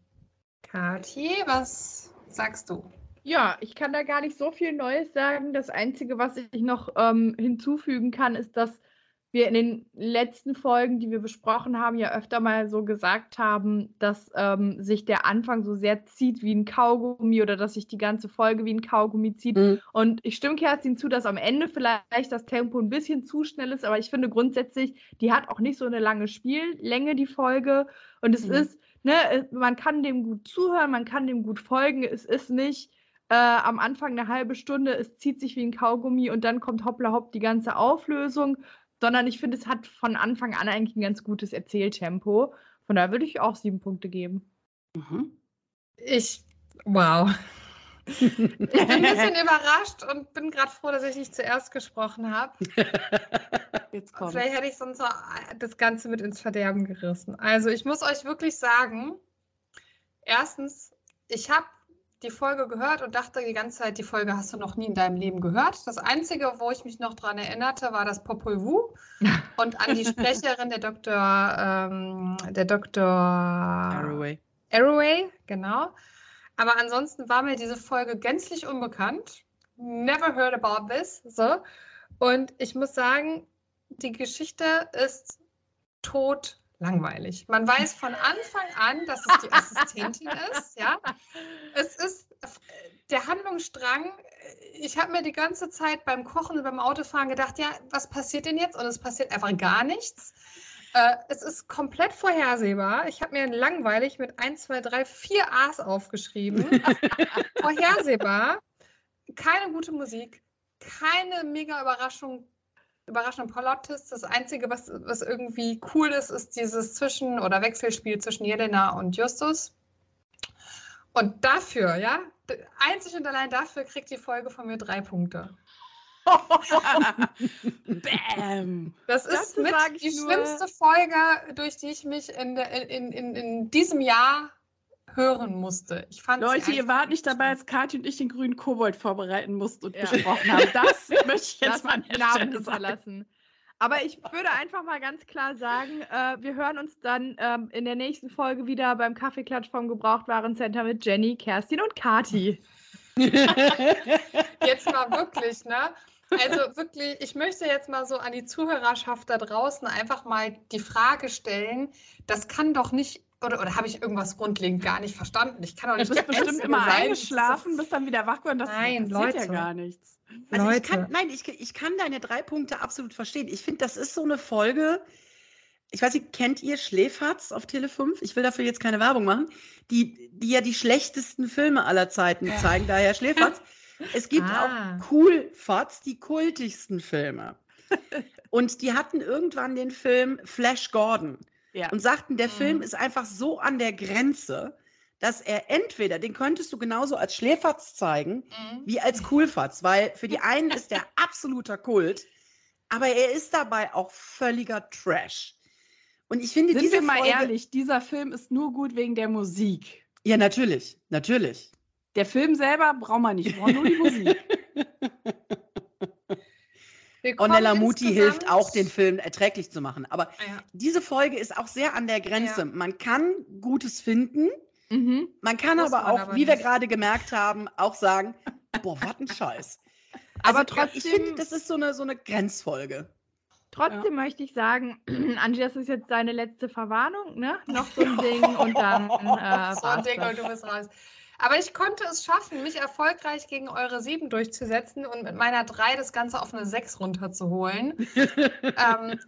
Kathi, was sagst du? Ja, ich kann da gar nicht so viel Neues sagen. Das Einzige, was ich noch ähm, hinzufügen kann, ist, dass wir in den letzten Folgen, die wir besprochen haben, ja öfter mal so gesagt haben, dass ähm, sich der Anfang so sehr zieht wie ein Kaugummi oder dass sich die ganze Folge wie ein Kaugummi zieht. Mhm. Und ich stimme Kerstin zu, dass am Ende vielleicht das Tempo ein bisschen zu schnell ist, aber ich finde grundsätzlich, die hat auch nicht so eine lange Spiellänge, die Folge. Und es mhm. ist, ne, man kann dem gut zuhören, man kann dem gut folgen. Es ist nicht äh, am Anfang eine halbe Stunde, es zieht sich wie ein Kaugummi und dann kommt hoppla hopp die ganze Auflösung, sondern ich finde, es hat von Anfang an eigentlich ein ganz gutes Erzähltempo. Von daher würde ich auch sieben Punkte geben. Mhm. Ich, wow. ich bin ein bisschen überrascht und bin gerade froh, dass ich nicht zuerst gesprochen habe. Jetzt kommt. Vielleicht hätte ich sonst das Ganze mit ins Verderben gerissen. Also ich muss euch wirklich sagen, erstens, ich habe die Folge gehört und dachte die ganze Zeit, die Folge hast du noch nie in deinem Leben gehört. Das Einzige, wo ich mich noch daran erinnerte, war das Popol Vuh und an die Sprecherin der Dr. Ähm, der Dr. Arroway. Arroway, genau. Aber ansonsten war mir diese Folge gänzlich unbekannt. Never heard about this. So. Und ich muss sagen, die Geschichte ist tot langweilig. Man weiß von Anfang an, dass es die Assistentin ist. Ja, es ist der Handlungsstrang. Ich habe mir die ganze Zeit beim Kochen und beim Autofahren gedacht, ja, was passiert denn jetzt? Und es passiert einfach gar nichts. Äh, es ist komplett vorhersehbar. Ich habe mir langweilig mit 1, 2, 3, 4 A's aufgeschrieben. vorhersehbar. Keine gute Musik, keine mega Überraschung, überraschenden Plot-Twist. Das Einzige, was, was irgendwie cool ist, ist dieses Zwischen- oder Wechselspiel zwischen Jelena und Justus. Und dafür, ja, einzig und allein dafür kriegt die Folge von mir drei Punkte. Bam! Das ist mit die schlimmste Folge, durch die ich mich in, in, in, in diesem Jahr hören musste. Ich fand Leute, ihr wart nicht dabei, als Kathi und ich den grünen Kobold vorbereiten mussten und ja. besprochen haben. Das möchte ich jetzt mal Namen verlassen. Aber ich würde einfach mal ganz klar sagen, äh, wir hören uns dann ähm, in der nächsten Folge wieder beim Kaffeeklatsch vom Gebrauchtwarencenter mit Jenny, Kerstin und Kati. jetzt mal wirklich, ne? Also wirklich, ich möchte jetzt mal so an die Zuhörerschaft da draußen einfach mal die Frage stellen, das kann doch nicht oder, oder habe ich irgendwas grundlegend gar nicht verstanden? Ich kann doch nicht. Du bist bestimmt immer sein. eingeschlafen, bist dann wieder wach und das nein, Leute. ja gar nichts. Also Leute. Ich kann, nein, ich, ich kann deine drei Punkte absolut verstehen. Ich finde, das ist so eine Folge. Ich weiß nicht, kennt ihr Schläferz auf Tele 5? Ich will dafür jetzt keine Werbung machen. Die, die ja die schlechtesten Filme aller Zeiten ja. zeigen, daher Schläferz. Es gibt ah. auch Coolfatz, die kultigsten Filme. Und die hatten irgendwann den Film Flash Gordon ja. und sagten, der mhm. Film ist einfach so an der Grenze, dass er entweder, den könntest du genauso als Schläferz zeigen, mhm. wie als Coolfatz, weil für die einen ist der absoluter Kult, aber er ist dabei auch völliger Trash. Und ich finde, Sind diese wir mal Folge, ehrlich, dieser Film ist nur gut wegen der Musik. Ja, natürlich, natürlich. Der Film selber braucht man nicht, braucht nur die Musik. Ornella Muti hilft auch, den Film erträglich zu machen. Aber ja. diese Folge ist auch sehr an der Grenze. Ja. Man kann Gutes finden. Mhm. Man kann aber man auch, aber wie wir gerade gemerkt haben, auch sagen, boah, was ein Scheiß. Also aber trotzdem, ich finde, das ist so eine, so eine Grenzfolge. Trotzdem ja. möchte ich sagen, Angie, das ist jetzt deine letzte Verwarnung, ne? Noch so ein Ding und dann. Äh, so ein Ding und du bist raus. Aber ich konnte es schaffen, mich erfolgreich gegen eure 7 durchzusetzen und mit meiner 3 das Ganze auf eine 6 runterzuholen. ähm,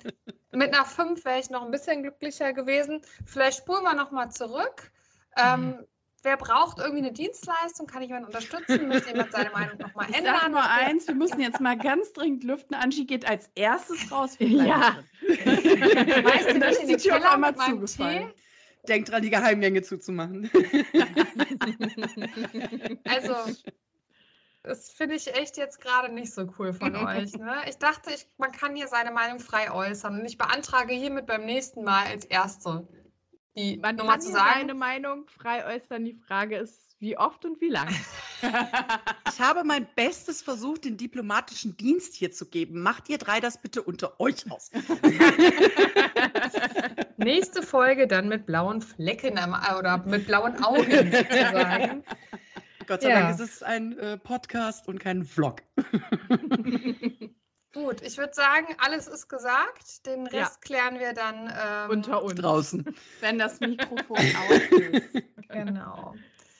mit einer 5 wäre ich noch ein bisschen glücklicher gewesen. Vielleicht spulen wir nochmal zurück. Ähm, mhm. Wer braucht irgendwie eine Dienstleistung? Kann ich jemanden unterstützen? Möchte jemand seine Meinung nochmal ändern? Ich sag nur eins, wir müssen jetzt mal ganz dringend lüften. Angie geht als erstes raus. Ja. Weißt du, das ist die Tür einmal zugefallen. Tee? Denkt dran, die Geheimgänge zuzumachen. also, das finde ich echt jetzt gerade nicht so cool von euch. Ne? Ich dachte, ich, man kann hier seine Meinung frei äußern. Und ich beantrage hiermit beim nächsten Mal als Erste die man Nummer kann zu sagen. seine Meinung frei äußern. Die Frage ist, wie oft und wie lang? ich habe mein Bestes versucht, den diplomatischen Dienst hier zu geben. Macht ihr drei das bitte unter euch aus. Nächste Folge dann mit blauen Flecken am, oder mit blauen Augen sozusagen. Gott sei ja. Dank ist es ein äh, Podcast und kein Vlog. Gut, ich würde sagen, alles ist gesagt. Den Rest ja. klären wir dann ähm, unter uns draußen, wenn das Mikrofon aus ist. Genau.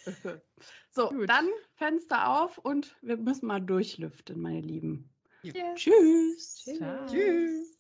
So, Gut. dann Fenster auf und wir müssen mal durchlüften, meine Lieben. Yes. Tschüss. Tschüss. Tschüss.